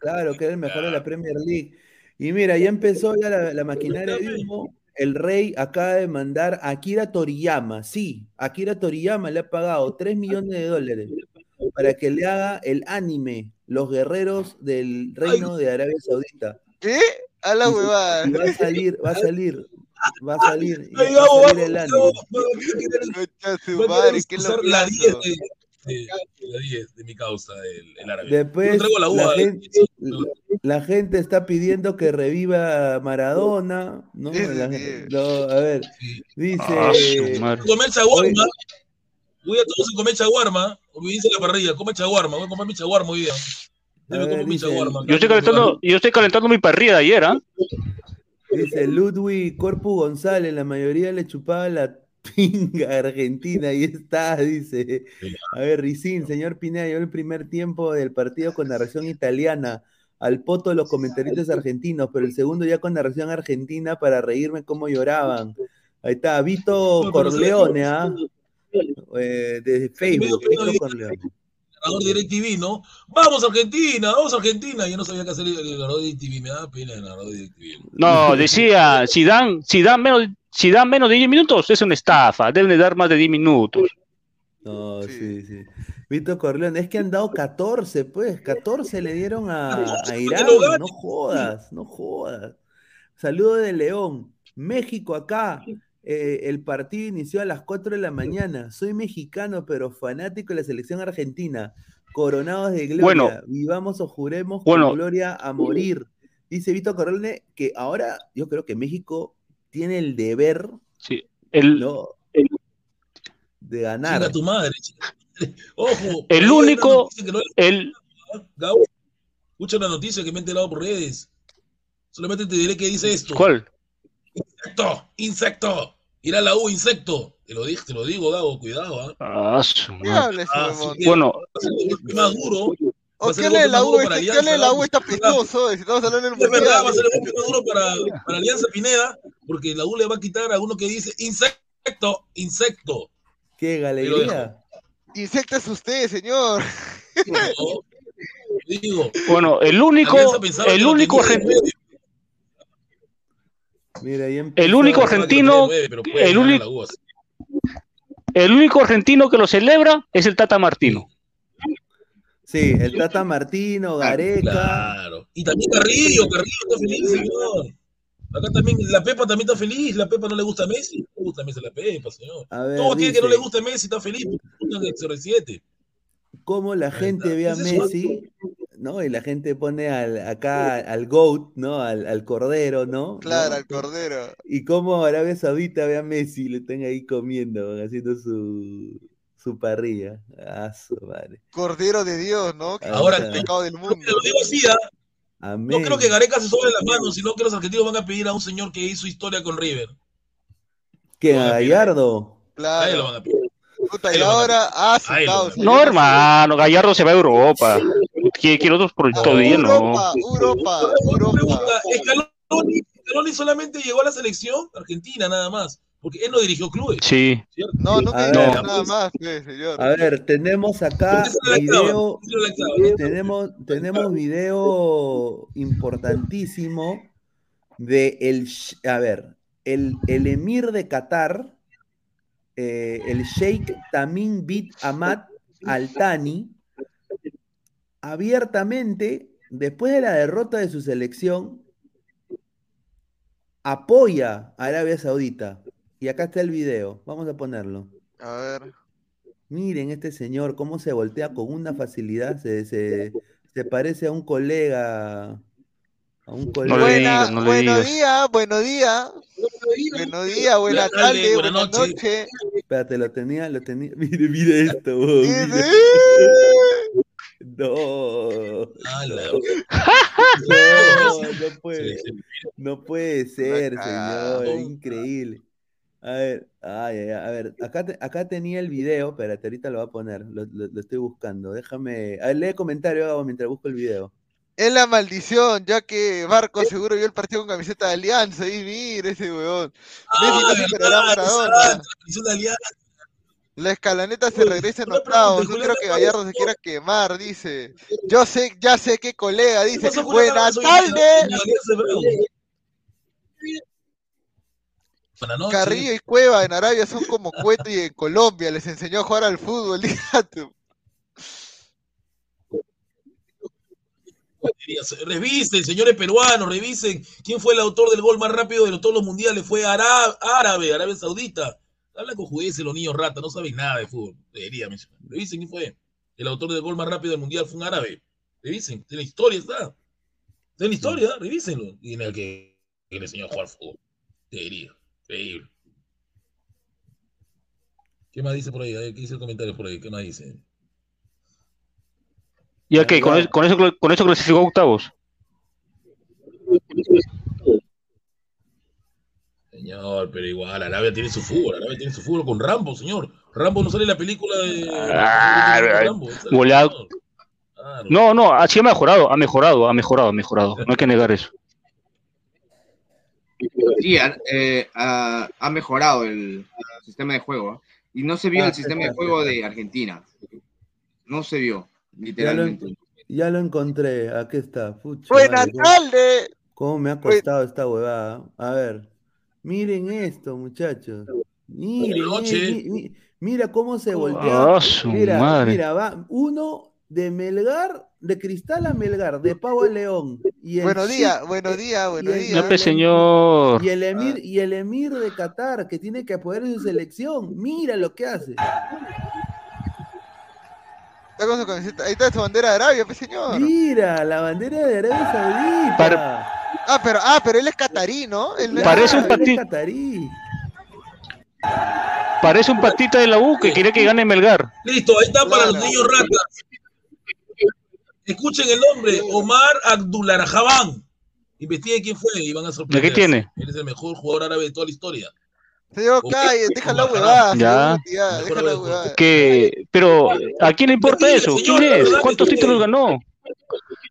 claro, que era el mejor de la Premier League. Y mira, ya empezó ya la, la maquinaria de humo. El rey acaba de mandar a Akira Toriyama. Sí, Akira Toriyama le ha pagado 3 millones de dólares para que le haga el anime, Los Guerreros del Reino de Arabia Saudita. ¿Qué? A la huevada. Va a salir, va a salir, va a salir, va a salir el anime. La 10 de, de, la 10 de mi causa, el, el árabe. Después, traigo la, uva, la, gente, la gente está pidiendo que reviva Maradona, ¿no? La sí. gente- no, a ver, dice... Ah, su madre. comer chaguarma. Voy a todos a comer chaguarma. O me dice la parrilla, come chaguarma. Voy a comer mi chaguarma hoy día. Yo ver, como mi dice- chaguarma. Yo estoy calentando, yo estoy calentando mi parrilla de ayer, ¿ah? Dice Ludwig Corpu González, la mayoría le chupaba la pinga a Argentina, ahí está, dice. A ver, Ricín, señor Pineda, yo el primer tiempo del partido con narración italiana, al poto de los comentaristas argentinos, pero el segundo ya con narración argentina para reírme cómo lloraban. Ahí está, Vito Corleone, ¿ah? Eh, desde Facebook, medio Vito pena, Corleone. narrador de DirecTV, ¿no? Vamos Argentina, vamos Argentina. Yo no sabía qué hacer el el narrador de DirecTV, me da pena el narrador de DirecTV. No, decía, si dan, si dan menos, si dan menos de 10 minutos, es una estafa, deben de dar más de 10 minutos. No, Sí. sí, sí. Vito Corleone, es que han dado 14, pues, 14 le dieron a, a Irán, no jodas, no jodas. Saludo de León, México acá, eh, el partido inició a las 4 de la mañana, soy mexicano pero fanático de la selección argentina, coronados de gloria, Bueno. vivamos o juremos Bueno. con gloria a morir. Dice Vito Corleone que ahora yo creo que México tiene el deber, Sí. El, ¿no? el- De ganar. Tu madre. chinga tu madre. Ojo. El único- no- el, Gabo, escucha una noticia que me he enterado por redes. Solamente te diré que dice esto. ¿cuál? Insecto, insecto. Ir a la U, insecto. Te lo dije, te lo digo, Gabo, cuidado, ¿ah? Ah, su ¿Qué madre. Ah, sí, Bueno, Va a ser el golpe más duro. ¿O a ser qué el golpe la U? Este- ¿Qué Alianza, la U? Está pestoso. Si estamos hablando del Es verdad, va a ser el golpe más duro para, para Alianza Pineda, porque la U le va a quitar a uno que dice insecto, insecto. ¡Qué galería! Insecto es usted, señor. ¿no? Digo, bueno, el único, el único, tenía de argen- nueve, Mira, el único argentino, el único- el único argentino que lo celebra es el Tata Martino. Sí, el Tata Martino, Gareca. Claro. Y también Carrillo, Carrillo está feliz, señor. Acá también, la Pepa también está feliz, la Pepa no le gusta a Messi, no le gusta a Messi la Pepa, señor. A ver, Todo aquel que no le guste a Messi está feliz, porque es el CR7. cómo la gente ve a Messi, ¿no? Y la gente pone al, acá al GOAT, ¿no? Al, al Cordero, ¿no? Claro, ¿no? al cordero. Y cómo Arabia Saudita ve a Messi y lo están ahí comiendo, haciendo su, su parrilla. Ah, su madre. Cordero de Dios, ¿no? Que Ahora, el pecado del Te mundo. lo digo así, ¿ah? Amén. no creo que Gareca se sobre las manos, sino que los argentinos van a pedir a un señor que hizo historia con River. ¿Qué, no, a Gallardo? A él lo Claro. van a pedir. Puta, ahí y lo van a- ahora, ah, su ahí lo causa. van a- No, hermano, Gallardo se va a Europa. ¿Qué quiere otros todo día? No. Europa, Europa, Scaloni, Scaloni solamente llegó a la selección argentina nada más, porque él no dirigió clubes, Sí. ¿cierto? No, ver. nada más, pues, señor. A ver, tenemos acá video, clave. tenemos, tenemos video importantísimo de el, a ver, el, el emir de Qatar, eh, el Sheikh Tamim bin Ahmad Al Thani, abiertamente, después de la derrota de su selección, apoya a Arabia Saudita. Y acá está el video, vamos a ponerlo. A ver. Miren este señor, cómo se voltea con una facilidad, se, se, se parece a un colega, a un No le colega. Buena, digas, no le buenos digas. días, buenos días, buenos días, buenas tardes, buenas buenas noches. Espérate, lo tenía, lo tenía. <laughs> Mire, mire esto, vos, Y mire. No, Ah, <laughs> no, no puede, no puede ser, señor, increíble. A ver, ay, ay, a ver, acá, te- acá tenía el video, espérate, ahorita lo voy a poner, lo, lo- lo estoy buscando, déjame, a ver, lee comentario Gabo, mientras busco el video. Es la maldición, ya que Barco seguro vio el partido con camiseta de Alianza y mira ese weón. Messi no Ah, superará Maradona. transmisión de Alianza. La escalaneta se regresa en octavos. No quiero que Gallardo se quiera quemar, dice. Yo sé, ya sé qué colega, dice. Buenas tardes. Carrillo y Cueva en Arabia son como Cueto y en Colombia. Les enseñó a jugar al fútbol, <laughs> dígate. Revisen, señores peruanos, revisen. ¿Quién fue el autor del gol más rápido de todos los mundiales? Fue árabe, Arabia Saudita. Habla con jueces los niños ratas, no saben nada de fútbol. Debería mencionar. Revisen quién fue. El autor del gol más rápido del mundial fue un árabe. Revisen, en la historia está. Está en la historia, revísenlo. Y en el que, le enseñó a jugar fútbol. Debería. Increíble. ¿Qué más dice por ahí? ¿Qué dice el comentario por ahí? ¿Qué más dice? ¿Y a qué? ¿Con, eso, con, eso, ¿Con eso clasificó octavos? Señor, pero igual, Arabia tiene su fútbol, Arabia tiene su fútbol con Rambo, señor. Rambo no sale en la película de. Ah, Rambo, No, no, así ha mejorado, ha mejorado, ha mejorado, ha mejorado. No hay que negar eso. Sí, eh, ha, mejorado el, sistema de juego. Y no se vio el sistema de juego de Argentina. No se vio, literalmente. Ya lo, encontré, aquí está. Buenas tardes. ¿Cómo me ha costado esta huevada? A ver. Miren esto, muchachos. Miren, mira cómo se voltea. Oh, mira, mira, va uno de Melgar, de Cristal a Melgar, de Pau a León. Y buenos días, buenos días, buenos días. Pues, señor. Y el emir, y el emir de Qatar, que tiene que apoyar su selección. Mira lo que hace. Ahí está su bandera de Arabia, pues señor. Mira, la bandera de Arabia Saudita. Ah, pero, ah, pero él es catarí, ¿no? Parece un patito. Parece un patita de la U que quiere que gane Melgar. Listo, ahí está para los niños ratas. Escuchen el nombre, Omar Abdullah Investigue quién fue y van a sorprender. ¿De qué tiene? Él es el mejor jugador árabe de toda la historia. Señor, calle, déjala huevada. Ya. Que, pero, ¿a quién le importa eso? ¿Quién es? ¿Cuántos títulos ganó?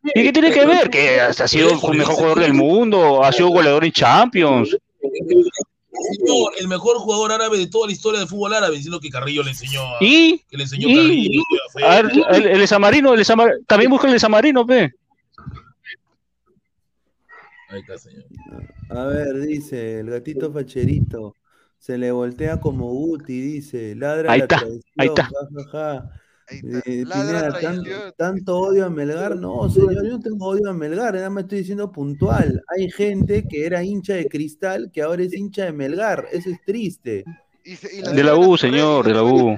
¿Y qué tiene que ver? Que ha sido el mejor jugador del mundo, ha sido goleador en Champions. el mejor jugador árabe de toda la historia del fútbol árabe, diciendo que Carrillo le enseñó a, ¿Y? que le enseñó Carrillo. A ver, el, el Esamarino, el también busca el Esamarino, pe. Ahí está, señor. A ver, dice el gatito facherito. Se le voltea como Uti, dice. Ladra ahí está, ahí está. Eh, tanto odio a Melgar, no, señor, yo no tengo odio a Melgar, nada más estoy diciendo puntual. Hay gente que era hincha de cristal que ahora es hincha de Melgar, eso es triste. de la U, señor, de la U.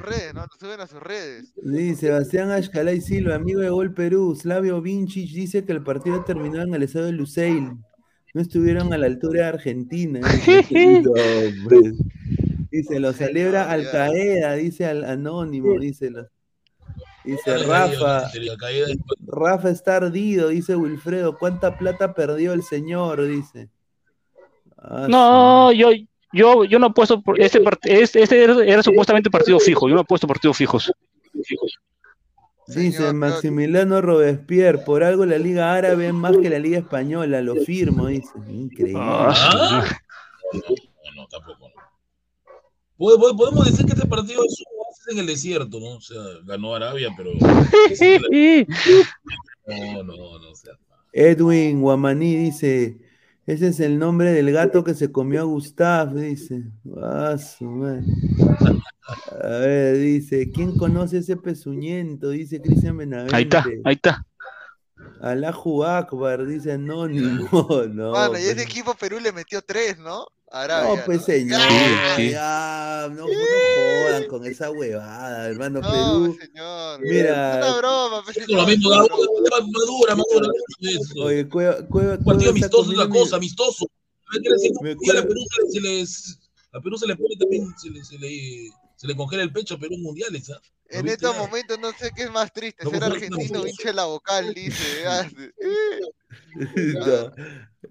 Sí, Sebastián Ashkalay Silva, amigo de Gol Perú, Slavio Vincic dice que el partido terminó en el estado de Luceil. No estuvieron a la altura de Argentina. <laughs> Dice, lo celebra Al Qaeda, dice al anónimo, dice los. Dice Rafa. Rafa está ardido, dice Wilfredo. ¿Cuánta plata perdió el señor? Dice. Ah, no, yo, yo, yo no he puesto. Este, este, este era, supuestamente partido fijo. Yo no he puesto partidos fijos. Dice Maximiliano Robespierre, por algo la Liga Árabe es más que la Liga Española, lo firmo, dice. Increíble. Ah, no, no, tampoco. Podemos decir que este partido es un en el desierto, ¿no? O sea, ganó Arabia, pero. <laughs> no, no, no. Sea... Edwin Guamaní dice: Ese es el nombre del gato que se comió a Gustav, dice. Ah, a ver, dice: ¿Quién conoce ese pezuñento? Dice Cristian Benavente. Ahí está, ahí está. Allahu Akbar, dice Anónimo. No, bueno, y ese equipo Perú le metió tres, ¿no? Arabia, no, pues señor, ya, no, no, jodan con esa huevada, hermano no, Perú. señor. Mira, es una broma, pues, señor. Mismo, madura, madura. Oye, cueva, cueva, partido amistoso es una cosa, amistoso. A Perú se les, a Perú se le pone también, se le, se le, se le congela el pecho a Perú en mundiales, ¿ah? En estos momentos no sé qué es más triste, ser argentino o hincha la vocal, dice. <laughs> no,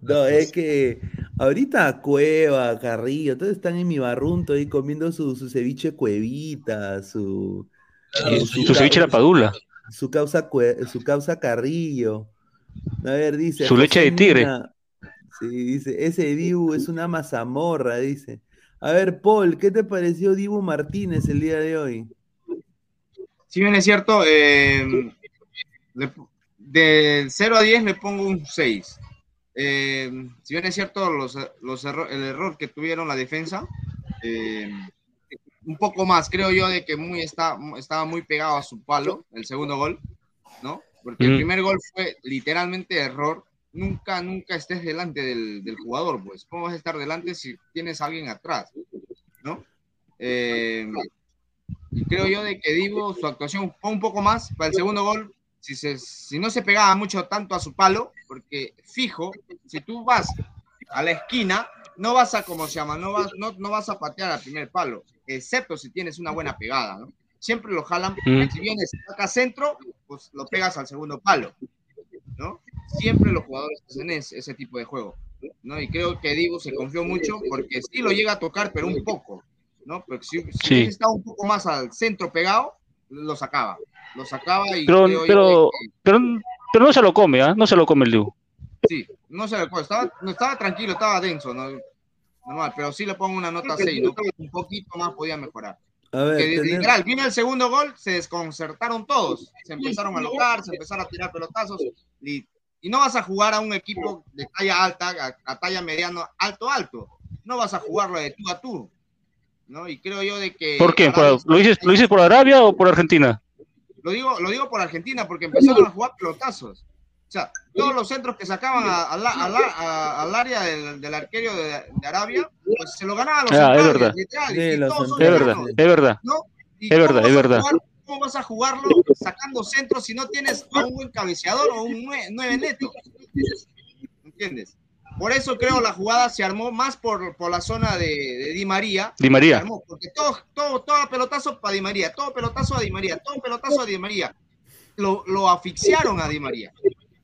no, es que ahorita Cueva, Carrillo, todos están en mi barrunto ahí comiendo su, su ceviche cuevita, su... Eh, su, ceviche la padula. Su causa, su causa Carrillo. A ver, dice... Su leche de tigre. sí, dice, ese Dibu es una mazamorra, dice. A ver, Paul, ¿qué te pareció Dibu Martínez el día de hoy? Si bien es cierto, eh, de 0 a 10 le pongo un 6. Eh, si bien es cierto, los, el error que tuvieron la defensa, eh, un poco más, creo yo, de que muy está, estaba muy pegado a su palo, el segundo gol, ¿no? Porque el primer gol fue literalmente error. Nunca, nunca estés delante del, del, jugador, pues. ¿Cómo vas a estar delante si tienes a alguien atrás? ¿No? Eh, y creo yo de que Divo, su actuación fue un poco más para el segundo gol. Si, se, si no se pegaba mucho tanto a su palo, porque fijo, si tú vas a la esquina, no vas a, como se llama, no vas, no, no vas a patear al primer palo, excepto si tienes una buena pegada, ¿no? Siempre lo jalan, si vienes acá centro, pues lo pegas al segundo palo, ¿no? Siempre los jugadores hacen ese, ese tipo de juego, ¿no? Y creo que Divo se confió mucho porque sí lo llega a tocar, pero un poco, ¿no? Porque si, si estaba un poco más al centro pegado, lo sacaba, lo sacaba y pero, pero, que... pero, pero, no se lo come, ¿ah? ¿eh? No se lo come el Divo. Sí, no se lo come, estaba, no estaba tranquilo, estaba denso, ¿no? Normal, pero sí le pongo una nota 6, ¿no? Un poquito más podía mejorar. A ver, que, tener... Literal, viene el segundo gol, se desconcertaron todos, se empezaron a locar, se empezaron a tirar pelotazos, y, y no vas a jugar a un equipo de talla alta, a, a, talla mediano, alto, alto, no vas a jugarlo de tú a tú, ¿no? Y creo yo de que... ¿Por qué? ¿Lo, dices, ¿Lo dices por Arabia o por Argentina? Lo digo, lo digo por Argentina, porque empezaron a jugar pelotazos. O sea, todos los centros que sacaban al área del, del arquero de, de, Arabia, pues se lo ganaban los ah, es verdad. Literal, sí, es, verdad es verdad, ¿no? es verdad, es verdad. Jugar, ¿Cómo vas a jugarlo sacando centros si no tienes a un buen cabeceador o un nueve neto? ¿Entiendes? Por eso creo la jugada se armó más por, por la zona de, de, Di María. Di María. Armó, porque todo, todo, todo pelotazo para Di María, todo pelotazo a Di María, todo pelotazo a Di María. Lo, lo asfixiaron a Di María.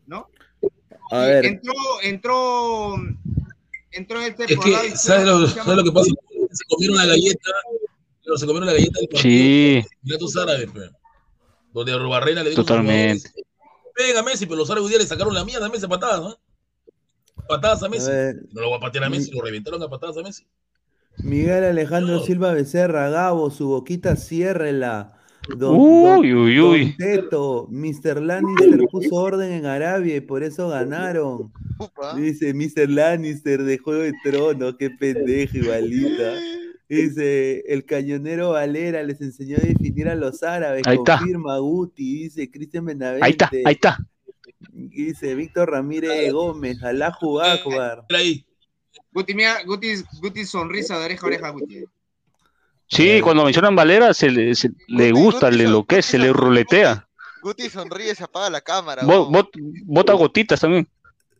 ¿no? A ver. Entró, entró, entró este es que, ¿sabes lo, ¿sabes lo que pasa? Se comieron la galleta, pero se comieron la galleta del partido. Sí. Árabes, pero. Donde Rubarrena le dijo. Totalmente. Venga, Messi, pero los árabes día le sacaron la mierda a Messi a patadas, ¿no? Patadas a Messi. A no lo va a patear a Messi, lo reventaron a patadas a Messi. Miguel Alejandro no. Silva Becerra, Gabo, su boquita ciérrela. Don, uy, don, uy, uy. Don Teto, Mr. Lannister puso orden en Arabia y por eso ganaron. Dice Mr. Lannister de Juego de Tronos, qué pendejo igualita. Dice, el cañonero Valera les enseñó a definir a los árabes. Ahí confirma está. Guti, dice Cristian Benavente. Ahí está, ahí está. Dice Víctor Ramírez Gómez, Allahu Akbar. Ahí. Guti, mira, Guti, Guti sonrisa de oreja a oreja, Guti. Sí, cuando mencionan Valera se le, se, Guti, le gusta, Guti, le enloquece, se le ruletea. Guti sonríe, se apaga la cámara. Bot, bota gotitas también.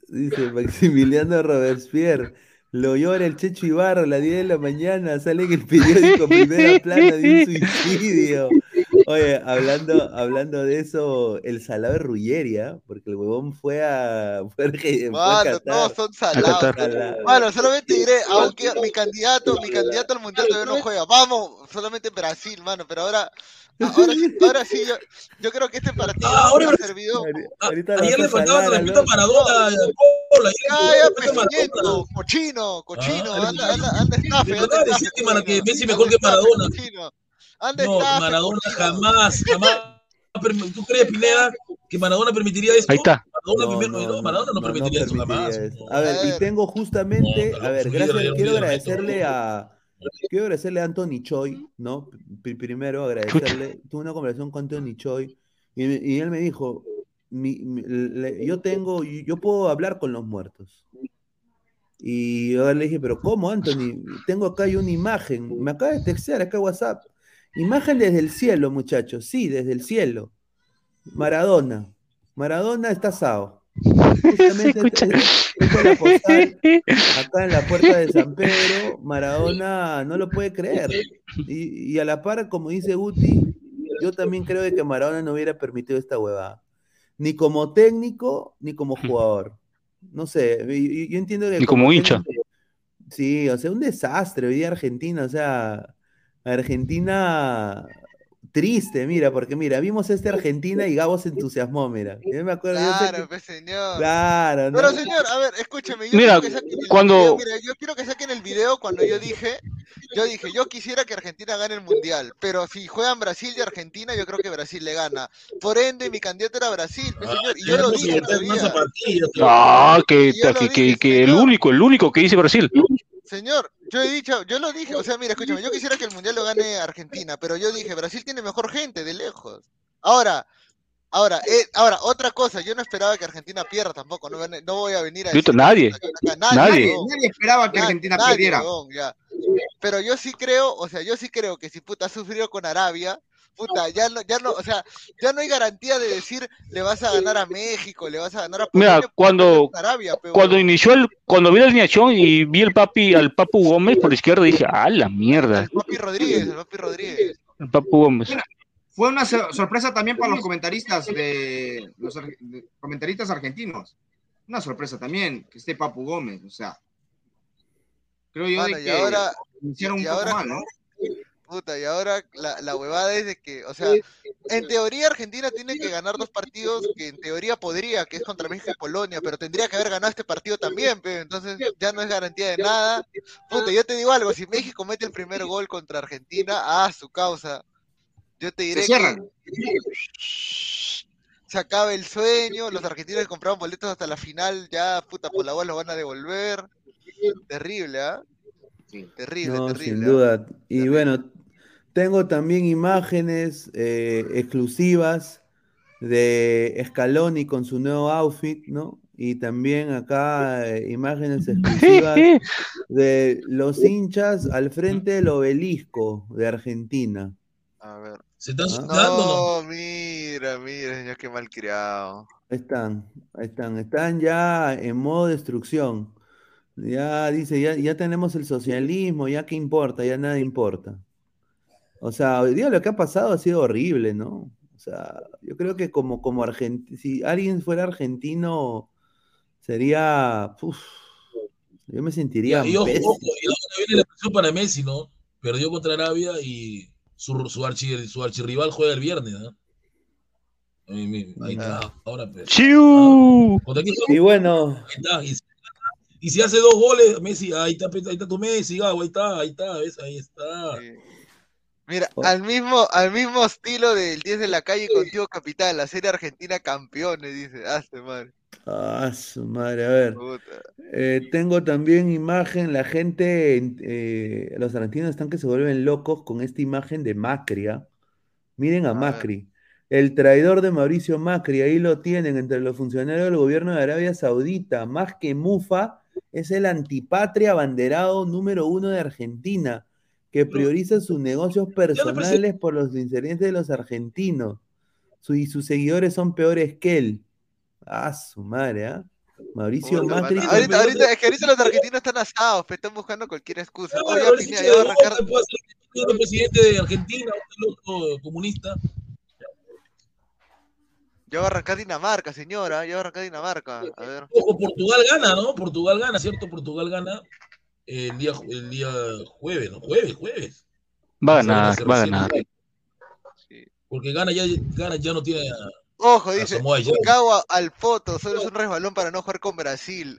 Dice Maximiliano Robespierre. Lo llora el Checho Ibarra a las 10 de la mañana, sale en el periódico primera <laughs> plana de un suicidio. Oye, hablando, hablando de eso, el salado de Rulleria, porque el huevón fue a. <laughs> Fue a, Mano, todos son salados. Bueno, solamente diré, aunque mi candidato, mi candidato al mundial todavía no juega. Vamos, solamente Brasil, mano, pero ahora. Ahora sí, ahora sí yo, yo creo que este partido ah, ahora ha servido. Ahorita ayer le faltaba transmito a Maradona. Cállate, cochino, cochino, anda, anda, anda estafe. Anda estafe. que Messi mejor que Maradona. No, Maradona jamás, jamás. ¿Tú crees, Pineda, que Maradona permitiría esto? Ahí está. Maradona, no, primero, no, Maradona no, no permitiría eso jamás. A ver, y tengo justamente, a ver, gracias, quiero agradecerle a Quiero agradecerle a Anthony Choi, ¿no? Primero agradecerle. Tuve una conversación con Anthony Choi y, y él me dijo: mi, mi, le, Yo tengo, yo puedo hablar con los muertos. Y yo le dije: ¿Pero cómo, Anthony? Tengo acá una imagen. Me acaba de textear acá WhatsApp. Imagen desde el cielo, muchachos. Sí, desde el cielo. Maradona. Maradona está asado. Justamente <laughs> la postal, <laughs> acá en la puerta de San Pedro, Maradona no lo puede creer. Y, y, a la par, como dice Guti, yo también creo de que Maradona no hubiera permitido esta huevada. Ni como técnico, ni como jugador. No sé, yo, yo entiendo que. Ni como, como hincha. Sí, o sea, un desastre hoy día Argentina, o sea, Argentina triste, mira, porque mira, vimos este Argentina y Gabo se entusiasmó, mira. Yo me acuerdo, claro, yo que... pues, señor. Claro, ¿no? Pero señor, a ver, escúcheme, yo mira, quiero que saquen el cuando... video, mira, yo quiero que saquen el video cuando yo dije, yo dije, yo quisiera que Argentina gane el Mundial, pero si juegan Brasil y Argentina, yo creo que Brasil le gana. Por ende, mi candidato era Brasil, pues, señor, y yo lo dije Ah, que, que, que, que el único, el único que dice Brasil. Señor, yo he dicho, yo lo dije, o sea, mira, escúchame, yo quisiera que el mundial lo gane Argentina, pero yo dije, Brasil tiene mejor gente, de lejos. Ahora, Ahora, eh, ahora, otra cosa, yo no esperaba que Argentina pierda tampoco, no, no voy a venir a Listo, nadie. Acá, Nadie. Nadie, nadie esperaba que Argentina nadie, perdiera. Pero yo sí creo, o sea, yo sí creo que si puta ha sufrido con Arabia, puta, ya no, ya no, o sea, ya no hay garantía de decir le vas a ganar a México, le vas a ganar a Mira, cuando, Arabia, pe, cuando inició el, cuando vi la alineación y vi el papi, al Papu Gómez por la izquierda, dije, ah, la mierda, El Papi Rodríguez, el Papi Rodríguez. el Papu Gómez. Fue una so- sorpresa también para los comentaristas de los ar- de- comentaristas argentinos. Una sorpresa también que esté Papu Gómez, o sea. Creo yo de y que ahora, iniciaron y un poco ahora- mal, ¿no? Puta, y ahora la, la huevada es de que, o sea, en teoría Argentina tiene que ganar dos partidos que en teoría podría, que es contra México y Polonia, pero tendría que haber ganado este partido también, pe, entonces ya no es garantía de nada. Puta, yo te digo algo, si México mete el primer gol contra Argentina, ah, su causa. Yo te diré Se cierran. que se acaba el sueño, los argentinos que compraron boletos hasta la final, ya, puta, por la bola los van a devolver. Terrible, ¿ah? Sí. Terrible, No, terrible. sin ¿ah? duda. Y bueno, tengo también imágenes eh, exclusivas de Scaloni con su nuevo outfit, ¿no? Y también acá eh, imágenes exclusivas de los hinchas al frente del obelisco de Argentina. A ver. ¿Se están Ah. suicidando o no? Mira, mira, señor, qué mal criado. Ahí están, están, están ya en modo destrucción. Ya dice, ya, ya tenemos el socialismo, ya qué importa, ya nada importa. O sea, hoy día lo que ha pasado ha sido horrible, ¿no? O sea, yo creo que como, como argentino, si alguien fuera argentino, sería, uf, yo me sentiría Y ojo, ojo, y ahora viene la presión para Messi, ¿no? Perdió contra Arabia y su, su, archi- su archirrival juega el viernes, ¿no? Ahí, está, ahora pues. ¡Chiu! ¿Contra quién juega? Y bueno, Ahí está, y, si- y si hace dos goles, Messi, ahí está, ahí está tu Messi, Gabo, ahí está, ahí está, ¿ves? Ahí está. Sí. Mira, Oh. al mismo, al mismo estilo del 10 de la calle contigo capital, la serie argentina campeones, dice, hazte madre. ah, su madre, a ver. Eh, tengo también imagen, la gente, eh, los argentinos están que se vuelven locos con esta imagen de Macri. ¿ah? Miren a A ver. Macri, el traidor de Mauricio Macri, ahí lo tienen entre los funcionarios del gobierno de Arabia Saudita, más que Mufa, es el antipatria abanderado número uno de Argentina, que prioriza sus negocios personales por los intereses de los argentinos. Su- y sus seguidores son peores que él. Ah, su madre, ¿ah? Mauricio Macri. con- Ahorita, ahorita, es que ahorita los <laughs> argentinos están asados, pe, están buscando cualquier excusa. Claro, Oye, Pineda, a no, arrancar, presidente de Argentina, otro loco comunista. ya va a arrancar Dinamarca, señora, ya va a arrancar Dinamarca. A ver. Ojo, Portugal gana, ¿no? Portugal gana, ¿cierto? Portugal gana el día, el día jueves, ¿no? Jueves, jueves. Va a ganar, va a ganar. Sí. Porque gana ya, gana ya no tiene a, Ojo, a dice. Gago al foto, solo es un resbalón para no jugar con Brasil.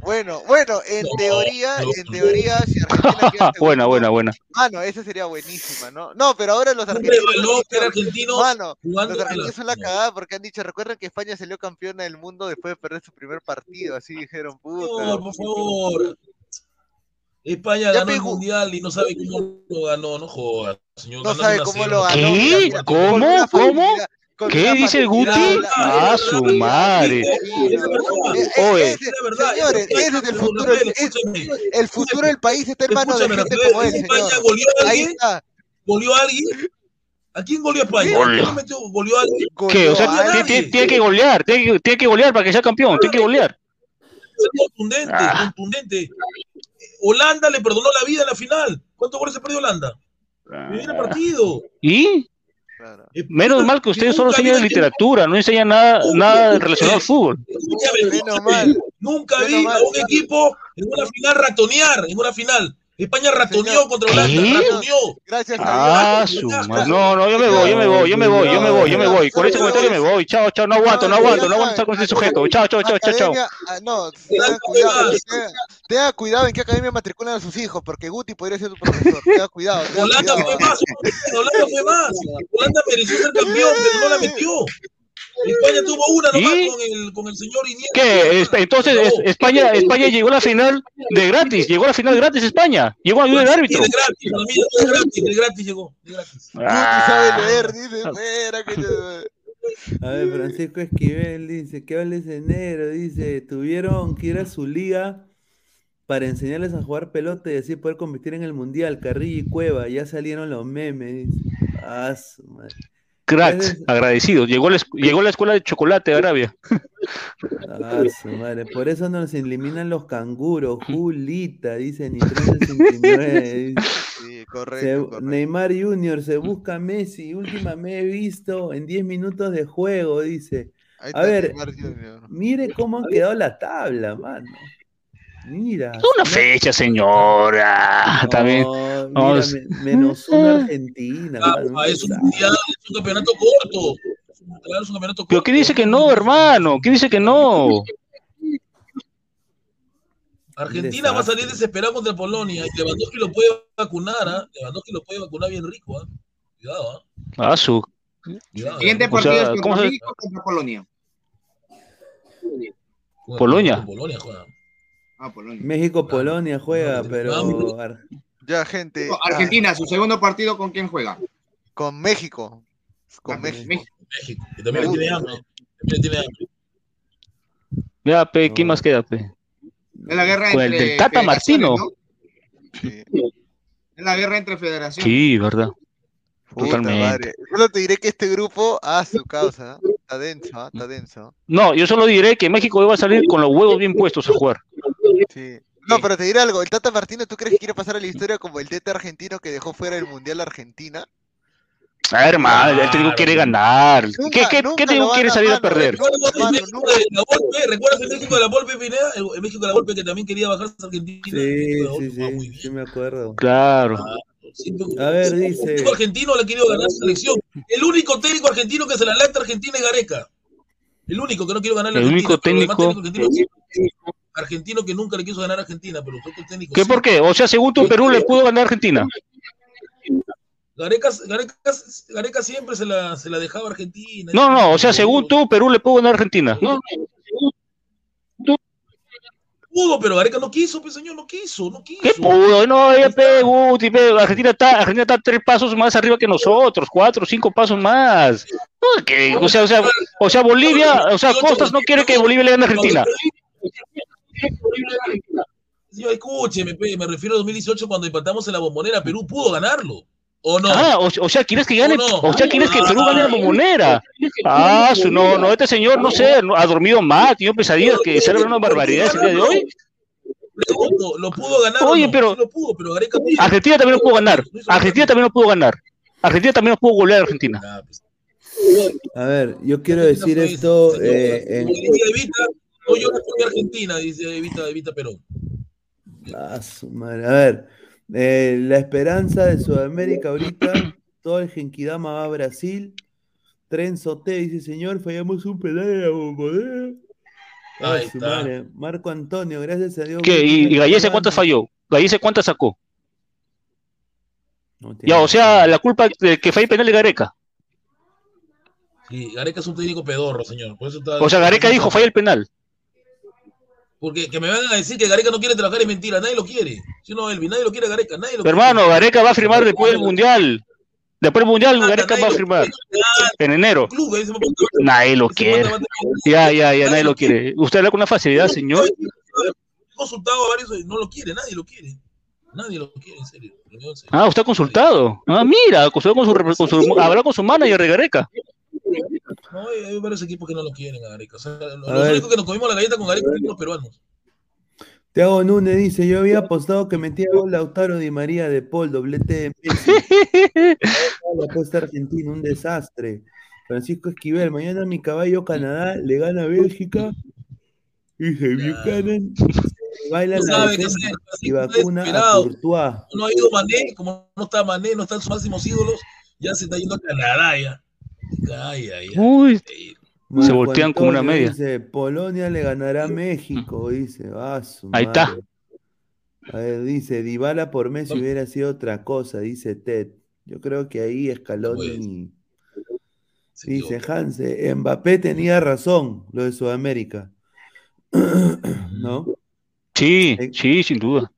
Bueno, bueno, en No, teoría, no. en teoría, si <laughs> Argentina queda buena, segundo- buena, buena. Mano, esa sería buenísima, ¿no? No, pero ahora los Un argentinos. rebalón que era argentino Mano, los argentinos son la cagada porque han dicho, recuerden que España salió campeona del mundo después de perder su primer partido, así dijeron, puta. Señor, por favor. España Ya ganó el mundial y no sabe cómo lo ganó, no jodas, señor. No sabe cómo cero. lo ganó. ¿Qué? mira, ¿Cómo? ¿Cómo? ¿Qué dice el Guti? facilidad, Ah, su madre. Oye. señores, ese es el futuro. El futuro del país está en manos de gente como él, España señor. goleó a Ahí está. goleó a alguien. ¿A quién goleó a España? ¿A? ¿Goleó a alguien? ¿Qué? O sea, a tiene, alguien. tiene- tiene que golear, tiene que, tiene que golear para que sea campeón, tiene que golear. Es contundente, Ah. contundente. Holanda le perdonó la vida en la final. ¿Cuántos goles se perdió Holanda? Mira el partido. ¿Y? Claro. Menos mal que ustedes solo Nunca enseñan vi- literatura, no enseñan nada, nada relacionado al fútbol. Escúchame. mal. Nunca Menos vi mal. a un equipo en una final ratonear, en una final. España ratoneó contra Holanda, ¿Qué? ratoneó. Gracias Ah, a Dios. su madre. No, no, yo me voy, yo me voy, yo me voy, yo me voy, yo me voy. Con ese comentario me voy. Chao, chao, no aguanto, no aguanto, no aguanto estar con este sujeto. Chao, chao, chao, chao, chao. No, tenga cuidado, tenga, cuidado en qué academia matriculan a sus hijos, porque Guti podría ser tu profesor. Tenga cuidado, Holanda fue más, Holanda fue más. Holanda mereció ser campeón, pero no la metió. España tuvo una nomás ¿Y? con el, con el señor Iniesta. ¿Qué? Es- Entonces es- España, <laughs> España llegó a la final de gratis, llegó a la final gratis España, llegó a ayuda del árbitro. De gratis, para mí de gratis, de gratis llegó. De gratis. Ah. sabe leer, dice, espera que yo- <laughs> A ver, Francisco Esquivel dice, ¿qué hables enero? Dice, tuvieron que ir a su liga para enseñarles a jugar pelota y así poder competir en el mundial. Carrillo y Cueva, ya salieron los memes. Dice. Ah, Cracks, agradecido. Llegó la, llegó la escuela de chocolate de Arabia. Ah, su madre. Por eso nos eliminan los canguros. <laughs> Julita, dice ni 69. <laughs> Sí, correcto, Neymar Junior se busca Messi. Última me he visto en 10 minutos de juego, dice. A ver, mire cómo han quedado la tabla, mano. Mira. Una fecha, señora. También. menos una Argentina. Ah, es, un mundial, es un campeonato corto. Claro, es un campeonato corto. Pero ¿qué dice que no, hermano? ¿Qué dice que no? Argentina va a salir desesperado contra Polonia y Lewandowski lo puede vacunar, ¿ah? Lewandowski lo puede vacunar bien rico, ¿ah? Cuidado, ¿ah? Ah, su. Siguiente partido es contra México contra Polonia. Polonia. Polonia juega. Ah, México-Polonia juega, pero. Ya, gente. Argentina, su segundo partido, ¿con quién juega? Con México. Con México. México. Que también tiene hambre. También tiene hambre. Ya, pe, ¿quién más queda, pe? Es la guerra entre. El del Tata Martino. Sí. Es la guerra entre federaciones. Sí, verdad. Totalmente. Solo te diré que este grupo, a su causa, está denso, ¿ah? está denso. No, yo solo diré que México iba a salir con los huevos bien puestos a jugar. Sí. No, pero te diré algo, el Tata Martino, ¿tú crees que quiere pasar a la historia como el Teta argentino que dejó fuera el Mundial Argentina? A ver, hermano, el técnico quiere ganar. ¿Qué, qué, ¿qué técnico quiere salir a perder? ¿Recuerdas el México de la Volpe, Pineda? El México de la Volpe que también quería bajarse a Argentina. Sí, sí, sí, sí, me acuerdo. Claro. A ver, dice. El argentino le ha querido ganar la selección. El único técnico argentino que se la lata Argentina es Gareca. El único que no quiero ganar la El único técnico. Argentino que nunca le quiso ganar a Argentina, pero el técnico. ¿Qué por qué? O sea, según tu Perú le pudo ganar a Argentina. Gareca, Gareca, Gareca siempre se la, se la dejaba a Argentina. No, no, o sea, según tú, Perú le pudo ganar a Argentina. No, pudo, pero Gareca no quiso, pues señor, no quiso, no quiso. ¿Qué pudo? No, ya pe, Guti, pe, Argentina está, Argentina está tres pasos más arriba que nosotros, cuatro, cinco pasos más. No, que, o sea, o sea, o sea, Bolivia, o sea, Costas no quiere que Bolivia le gane a Argentina. Señor, escúcheme, me refiero a 2018 cuando empatamos en la bombonera, Perú pudo ganarlo. ¿O no? Ah, o, sea, ¿quieres que gane? O, sea, ¿quieres que Perú gane la bombonera? Ah, su, no, no, este señor, no sé, ha dormido mal, tiene pesadillas que se una barbaridad el día de hoy. Lo pudo ganar. Oye, pero, Argentina también lo pudo ganar. Argentina también lo pudo ganar. Argentina también lo pudo golear a Argentina. Ah, pues. A ver, yo quiero decir esto. Eh, en... Hoy yo no Argentina, dice Evita, Evita Perón. Ah, su madre. A ver, eh, la esperanza de Sudamérica <coughs> ahorita, todo el Genkidama va a Brasil. Tren Soté dice, señor, fallamos un penal a su madre. Marco Antonio, gracias a Dios. ¿Qué? ¿Y, y Gallese cuántas falló? ¿Gallese cuántas sacó? ya, o sea, la culpa de que falle penal de Gareca. Sí, Gareca es un técnico pedorro, señor. o sea, Gareca dijo, falla el penal. Porque que me van a decir que Gareca no quiere trabajar es mentira, nadie lo quiere. Si no, Elvi, nadie lo quiere a Gareca, nadie lo Hermano, Gareca va a firmar después del Mundial. Después del Mundial, Gareca va a firmar. En enero. Nadie lo quiere. Ya, ya, ya, nadie lo quiere. Usted habla con una facilidad, señor. He consultado a varios, no lo quiere, nadie lo quiere. Nadie lo quiere, en serio. Ah, usted ha consultado. Ah, mira, con su, con su, habló con su manager de Gareca. No, hay, varios equipos que no lo quieren a Gareca. O sea, los, únicos que nos comimos la galleta con Gareca son los peruanos. Tiago Núñez dice, yo había apostado que metía gol Lautaro Di María de Paul, doblete de Messi. <laughs> la apuesta argentina, un desastre. Francisco Esquivel, mañana mi caballo Canadá le gana a Bélgica. Dice, Buchanan baila la defensa y vacuna a Courtois. No ha ido Mané, como no está Mané, no están sus máximos ídolos, ya se está yendo a Canadá ya. Uy, se voltean como una media. Dice, Polonia le ganará a México, dice. Ah, Ahí está. A ver, dice, Dybala por Messi hubiera sido otra cosa, dice Ted. Yo creo que ahí Scaloni... Dice Hanse, Mbappé tenía razón, lo de Sudamérica. <clears throat> ¿No? Sí, sí, sin duda.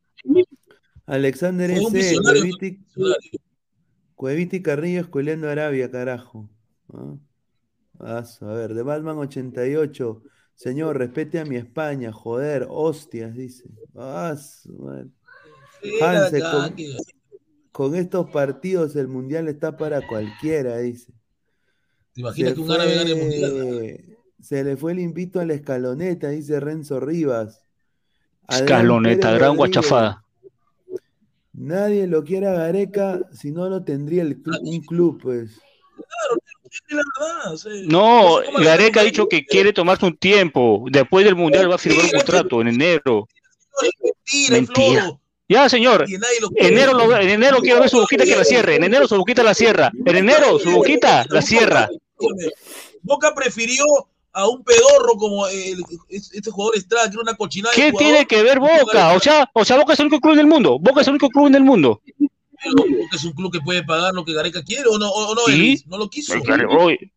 Alexander S. Cueviti, Carrillo escueleando Arabia, carajo. A ver, de Batman 88. Señor, respete a mi España, joder, hostias, dice. Hanse, con, estos partidos el mundial está para cualquiera, dice. ¿Te imaginas que un árabe gane el mundial? Se le fue el invito a la escaloneta, dice Renzo Rivas. Escaloneta, gran guachafada. Nadie lo quiere a Gareca si no lo tendría el un club, pues. Claro, la verdad. no, Gareca ha dicho que quiere tomarse un tiempo. Después del Mundial va a firmar un contrato en enero. Mentira, Ya, señor. Enero lo, en enero quiero ver su boquita que la cierre. En enero su boquita la cierra. En enero su boquita la cierra. Boca prefirió a un pedorro como el, este jugador Estrada, que era una cochinada. ¿Qué tiene que ver Boca? O sea, o sea, Boca es el único club en el mundo. Boca es el único club en el mundo. Es un club que puede pagar lo que Gareca quiere o no, o no, no lo quiso.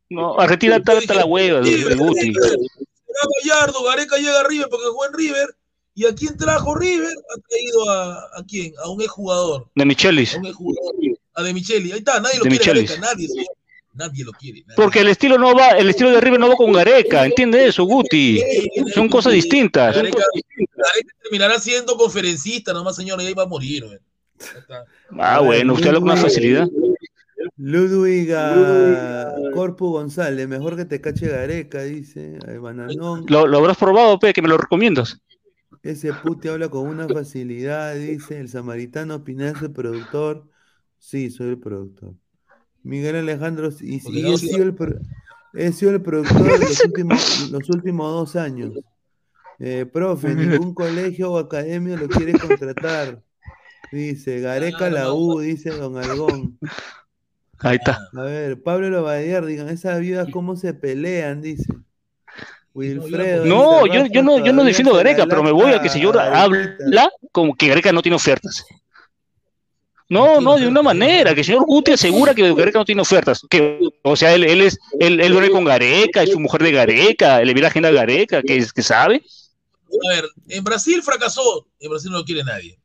no, Argentina está la hueva del Guti. Gallardo, Gareca llega a River porque jugó en River. ¿Y a quién trajo River? Ha traído a, a quién? A un exjugador. De Michelis. A, un a De Micheli. Ahí está, nadie lo quiere Gareca, nadie. Nadie lo quiere. Porque el estilo no va, el estilo de River no va con Gareca, entiende eso, Guti. Son cosas distintas. Gareca, terminará siendo conferencista, nomás señor, y ahí va a morir. Ah, bueno, usted habla con más facilidad. Ludwiga Corpu González, mejor que te cache Gareca, dice. ¿Lo, ¿Lo, habrás probado, Pe? Que me lo recomiendas. Ese puti habla con una facilidad, dice. El samaritano Pinal, productor. Sí, soy el productor. Miguel Alejandro, y, he, sido el, productor <laughs> de los últimos, los últimos dos años. Eh, profe, <laughs> ningún colegio o academia lo quiere contratar. Dice, Gareca la U, dice Don Algón. <laughs> Ahí está. A ver, Pablo Lobadier, digan, esas viudas cómo se pelean, dice. Wilfredo. No, yo, yo, no, yo no defiendo a Gareca, pero me voy a que si yo habla como que Gareca no tiene ofertas. No, no, de una manera, que el señor Guti asegura que Gareca no tiene ofertas. Que, o sea, él, él es, él, él duerme con Gareca, es su mujer de Gareca, le vi la agenda de Gareca, que, que sabe. A ver, en Brasil fracasó, en Brasil no lo quiere nadie.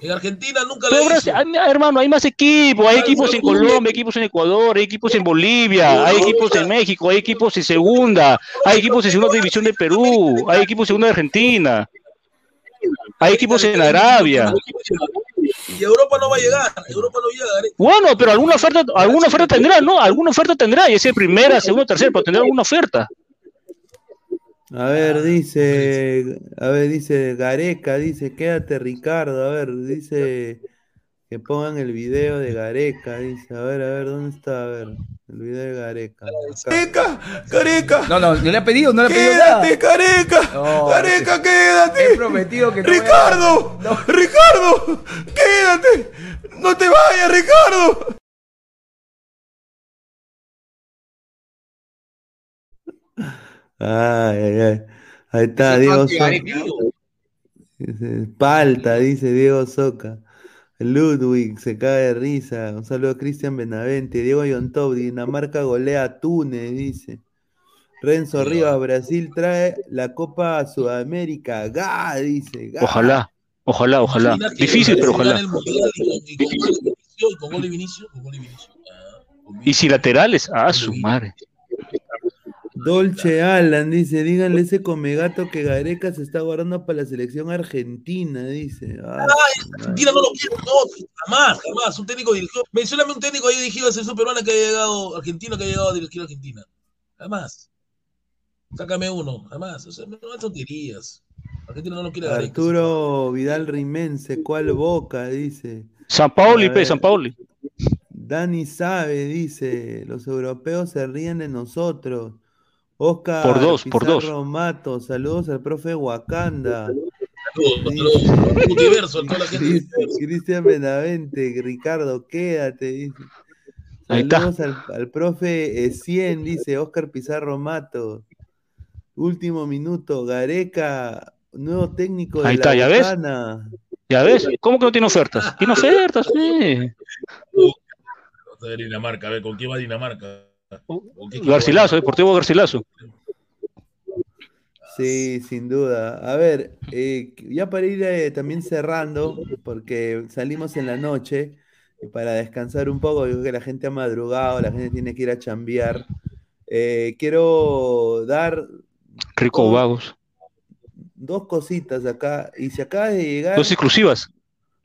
En Argentina nunca lo hizo. Hermano, hay más equipos, hay equipos en Colombia, hay equipos en Ecuador, hay equipos en Bolivia, hay equipos en México, hay equipos en segunda, hay equipos en segunda división de Perú, hay equipos en segunda de Argentina, hay equipos en Arabia. Y Europa no va a llegar, Europa no llega. Bueno, pero alguna oferta, alguna oferta tendrá, ¿no? Alguna oferta tendrá, y ese primera, segunda, tercera, pero tendrá alguna oferta. A ver, dice, <laughs> a ver, dice Gareca, dice, quédate Ricardo, a ver, dice que pongan el video de Gareca, dice, a ver, a ver, ¿dónde está? A ver, el video de Gareca. Gareca, Gareca. No, no, no le ha pedido, no le ha pedido nada. Quédate, Gareca. Gareca, quédate. He prometido que no Ricardo, Ricardo, quédate. No te vayas, Ricardo. Ay, ay, ay. Ahí está, Diego Soca. Palta, dice Diego Soca. Ludwig se cae de risa. Un saludo a Cristian Benavente. Diego Yontov, Dinamarca golea a Túnez, dice. Renzo Rivas, Brasil trae la Copa a Sudamérica. ¡Ga! Dice. Ojalá, ojalá, ojalá. Difícil, pero ojalá. Y si laterales, ah, su madre. Dolce Alan dice, díganle ese comegato que Gareca se está guardando para la selección argentina, dice. Ah, Argentina no lo quiere, no, jamás, jamás. Un técnico dirigió, mencioname un técnico ahí dirigido a la selección peruana que haya llegado, argentino que haya llegado a dirigir a Argentina. Jamás. Sácame uno, jamás. O sea, no son tonterías. Argentina no lo quiere Gareca. Arturo Vidal Rimense, ¿cuál boca? Dice. San Pauli, pe, San Pauli. Dani sabe, dice, los europeos se ríen de nosotros. Oscar por dos, por dos. Mato, saludos al profe Wakanda. Saludos, Cristian Benavente, Ricardo, quédate, dice. Saludos al, al, profe 100, dice Oscar Pizarro Mato. Último minuto, Gareca, nuevo técnico de Ahí está, ¿ya ves? ¿Ya ves? ¿Cómo que no tiene ofertas? Tiene ofertas, sí. Dinamarca, a ver, ¿con quién va Dinamarca? Garcilaso, Deportivo Garcilaso. Sí, sin duda. A ver, eh, ya para ir eh, también cerrando, porque salimos en la noche y para descansar un poco, digo que la gente ha madrugado, la gente tiene que ir a chambear. Eh, quiero dar Rico dos- Vagos. dos cositas acá. Y si acaba de llegar, Dos exclusivas.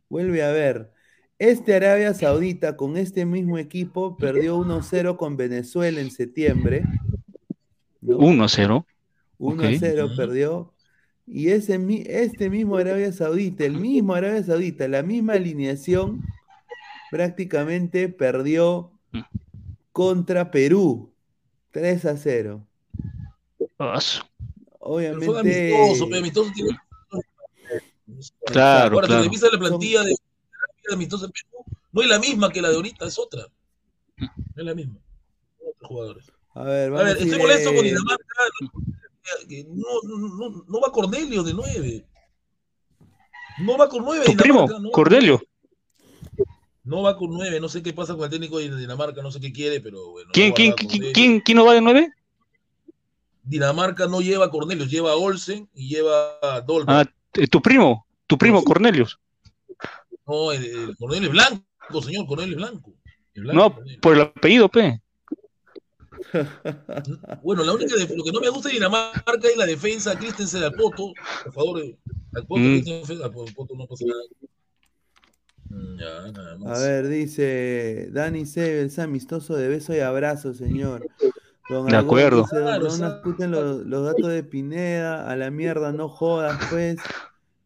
vuelve a ver. Este Arabia Saudita con este mismo equipo perdió 1-0 con Venezuela en septiembre. ¿no? 1-0. 1-0 Ok. perdió. Y ese, mi- este mismo Arabia Saudita, el mismo Arabia Saudita, la misma alineación, prácticamente perdió contra Perú. 3 a 0. Ah, su- Obviamente. Son amistosos, pe, amistosos tienen- Claro, claro. revisas la plantilla de, de amistosos en Perú, no es la misma que la de ahorita, es otra. No es la misma. Otros jugadores. A ver, A vamos ver, a estoy ir, molesto con eh, Dinamarca. que No, no, no va Cornelio de 9. No va con 9 Tu primo, Dinamarca. No, Cornelio. no va con 9. No sé qué pasa con el técnico de Dinamarca. No sé qué quiere, pero bueno. ¿Quién, no quién, va quién, quién, quién no va de 9? Dinamarca no lleva a Cornelius, lleva a Olsen y lleva a Dolberg. Ah, eh, tu primo, tu primo, Cornelius. No, el, el es blanco, señor. Cornelio es blanco. Es blanco, No, por el apellido, pe. Bueno, la única lo que no me gusta de Dinamarca es la defensa Christensen al Poto. Por favor, eh, al Poto, Mm. Christensen, al Poto no pasa nada. Mm, Ya, nada A más. ver, dice Dani Sebels, amistoso de beso y abrazo, señor. Don De acuerdo. dice, "Don- Claro, no los, los datos de Pineda, a la mierda, no jodas, pues.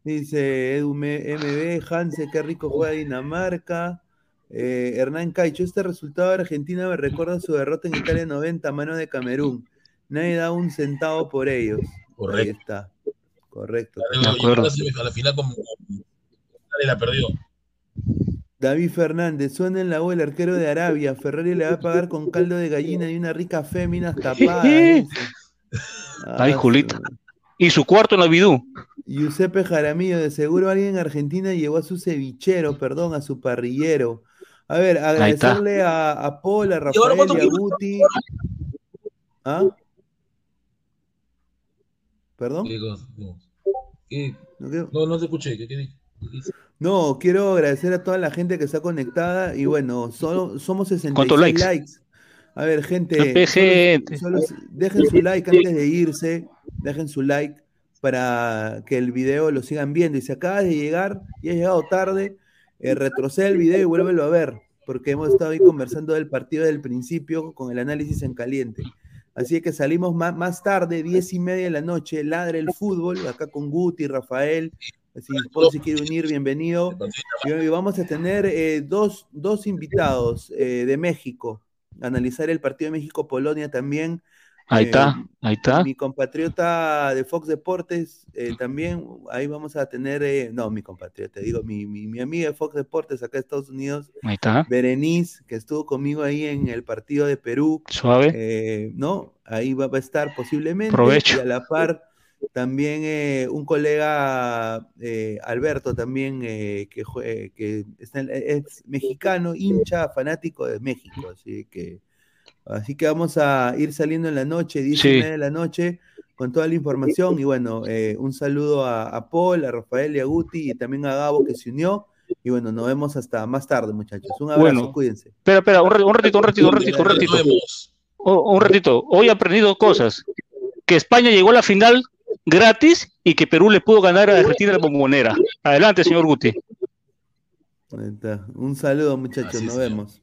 Dice Edu MB, Hanse, qué rico juega Dinamarca. Eh, Hernán Caicho, este resultado de Argentina me recuerda su derrota en Italia 90, a mano de Camerún. Nadie da un centavo por ellos. Ahí Correcto. está. Correcto. A la semif- a la final con- nadie la perdió. David Fernández, suena en la U el arquero de Arabia. Ferrari le va a pagar con caldo de gallina y una rica féminas tapada. Ay, Ah, Julita. Y su cuarto en la Bidú. Giuseppe Jaramillo, de seguro alguien en Argentina llevó a su cevichero, perdón, a su parrillero. A ver, agradecerle a, a Paul, a Rafael y a? Guti. ¿Ah? ¿Perdón? No. No, te escuché. No, quiero agradecer a toda la gente que está conectada y bueno, solo, somos 66 ¿Cuántos likes? likes. A ver, gente, Ape, solo- gente. solo- dejen su like antes de irse, dejen su like para que el video lo sigan viendo. Y si acabas de llegar y has llegado tarde, eh, retrocede el video y vuélvelo a ver, porque hemos estado ahí conversando del partido del principio con el análisis en caliente. Así que salimos más, más tarde, diez y media de la noche, ladre el fútbol, acá con Guti, Rafael. Si se quiere unir, bienvenido. Y hoy vamos a tener eh, dos, dos invitados eh, de México, analizar el partido de México-Polonia también. Ahí Eh, está, ahí está. Mi compatriota de Fox Deportes eh, también, ahí vamos a tener, eh, no, mi compatriota, digo, mi, mi, mi amiga de Fox Deportes acá en Estados Unidos, Ahí está. Berenice, que estuvo conmigo ahí en el partido de Perú. Suave. ¿no? Ahí va, va a estar posiblemente. Provecho. Y a la par, también eh, un colega, eh, Alberto, también, eh, que, que en- es mexicano, hincha, fanático de México. Así que, así que vamos a ir saliendo en la noche, 10 y Sí. media de la noche, con toda la información. Y bueno, eh, un saludo a, a Paul, a Rafael y a Guti, y también a Gabo que se unió. Y bueno, nos vemos hasta más tarde, muchachos. Un abrazo, Bueno. cuídense. Espera, espera, un, ra- un ratito, un ratito, un ratito, un ratito. O- un ratito. Hoy he aprendido cosas. Que España llegó a la final gratis y que Perú le pudo ganar a Argentina en la bombonera. Adelante, señor Guti. Un saludo, muchachos. Nos vemos.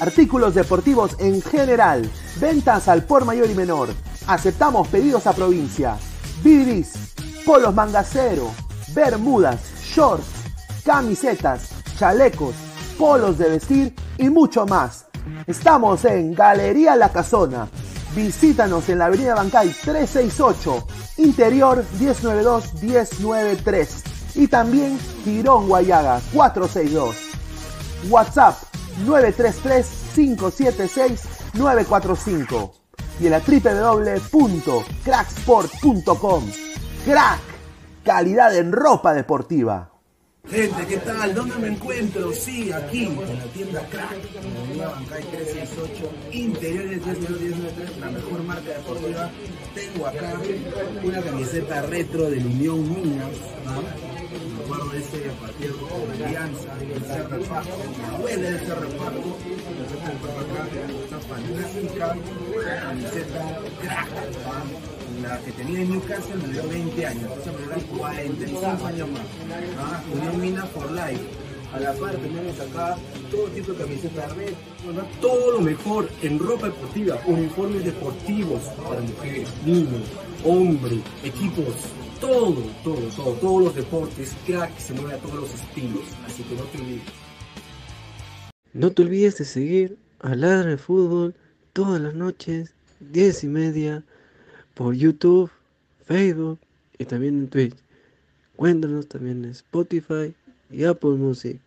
Artículos deportivos en general. Ventas al por mayor y menor. Aceptamos pedidos a provincia. Bidris, polos mangacero, bermudas, shorts, camisetas, chalecos, polos de vestir y mucho más. Estamos en Galería La Casona. Visítanos en la Avenida Bancay 368, Interior 1092-1093 y también Girón Guayaga 462. WhatsApp 933-576-945. y en la www.cracksport.com. Crack, calidad en ropa deportiva. Gente, ¿qué tal? ¿Dónde me encuentro? Sí, aquí, en la tienda Crack, en la Bancay 368, interiores 393, la mejor marca deportiva. Tengo acá una camiseta retro del Unión Minas. Me acuerdo de ese partido con Alianza, el Cerro Paco, me duele el Cerro Paco, nosotros tengo acá esta fantástica camiseta ¿no? la que tenía en Newcastle me dio 20 años, entonces me duran 45 años más. ¿ah? Unión Mina for Life. A la par tenemos acá todo tipo de camisetas red, ¿verdad? todo lo mejor en ropa deportiva, uniformes deportivos para mujeres, niños, hombres, equipos, todo, todo, todo, todos los deportes, crack se mueve a todos los estilos, así que no te olvides. No te olvides de seguir a Ladra de Fútbol todas las noches, 10 y media, por YouTube, Facebook y también en Twitch. Cuéntanos también en Spotify y Apple Music.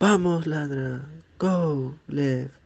Vamos, ladra. Go, left.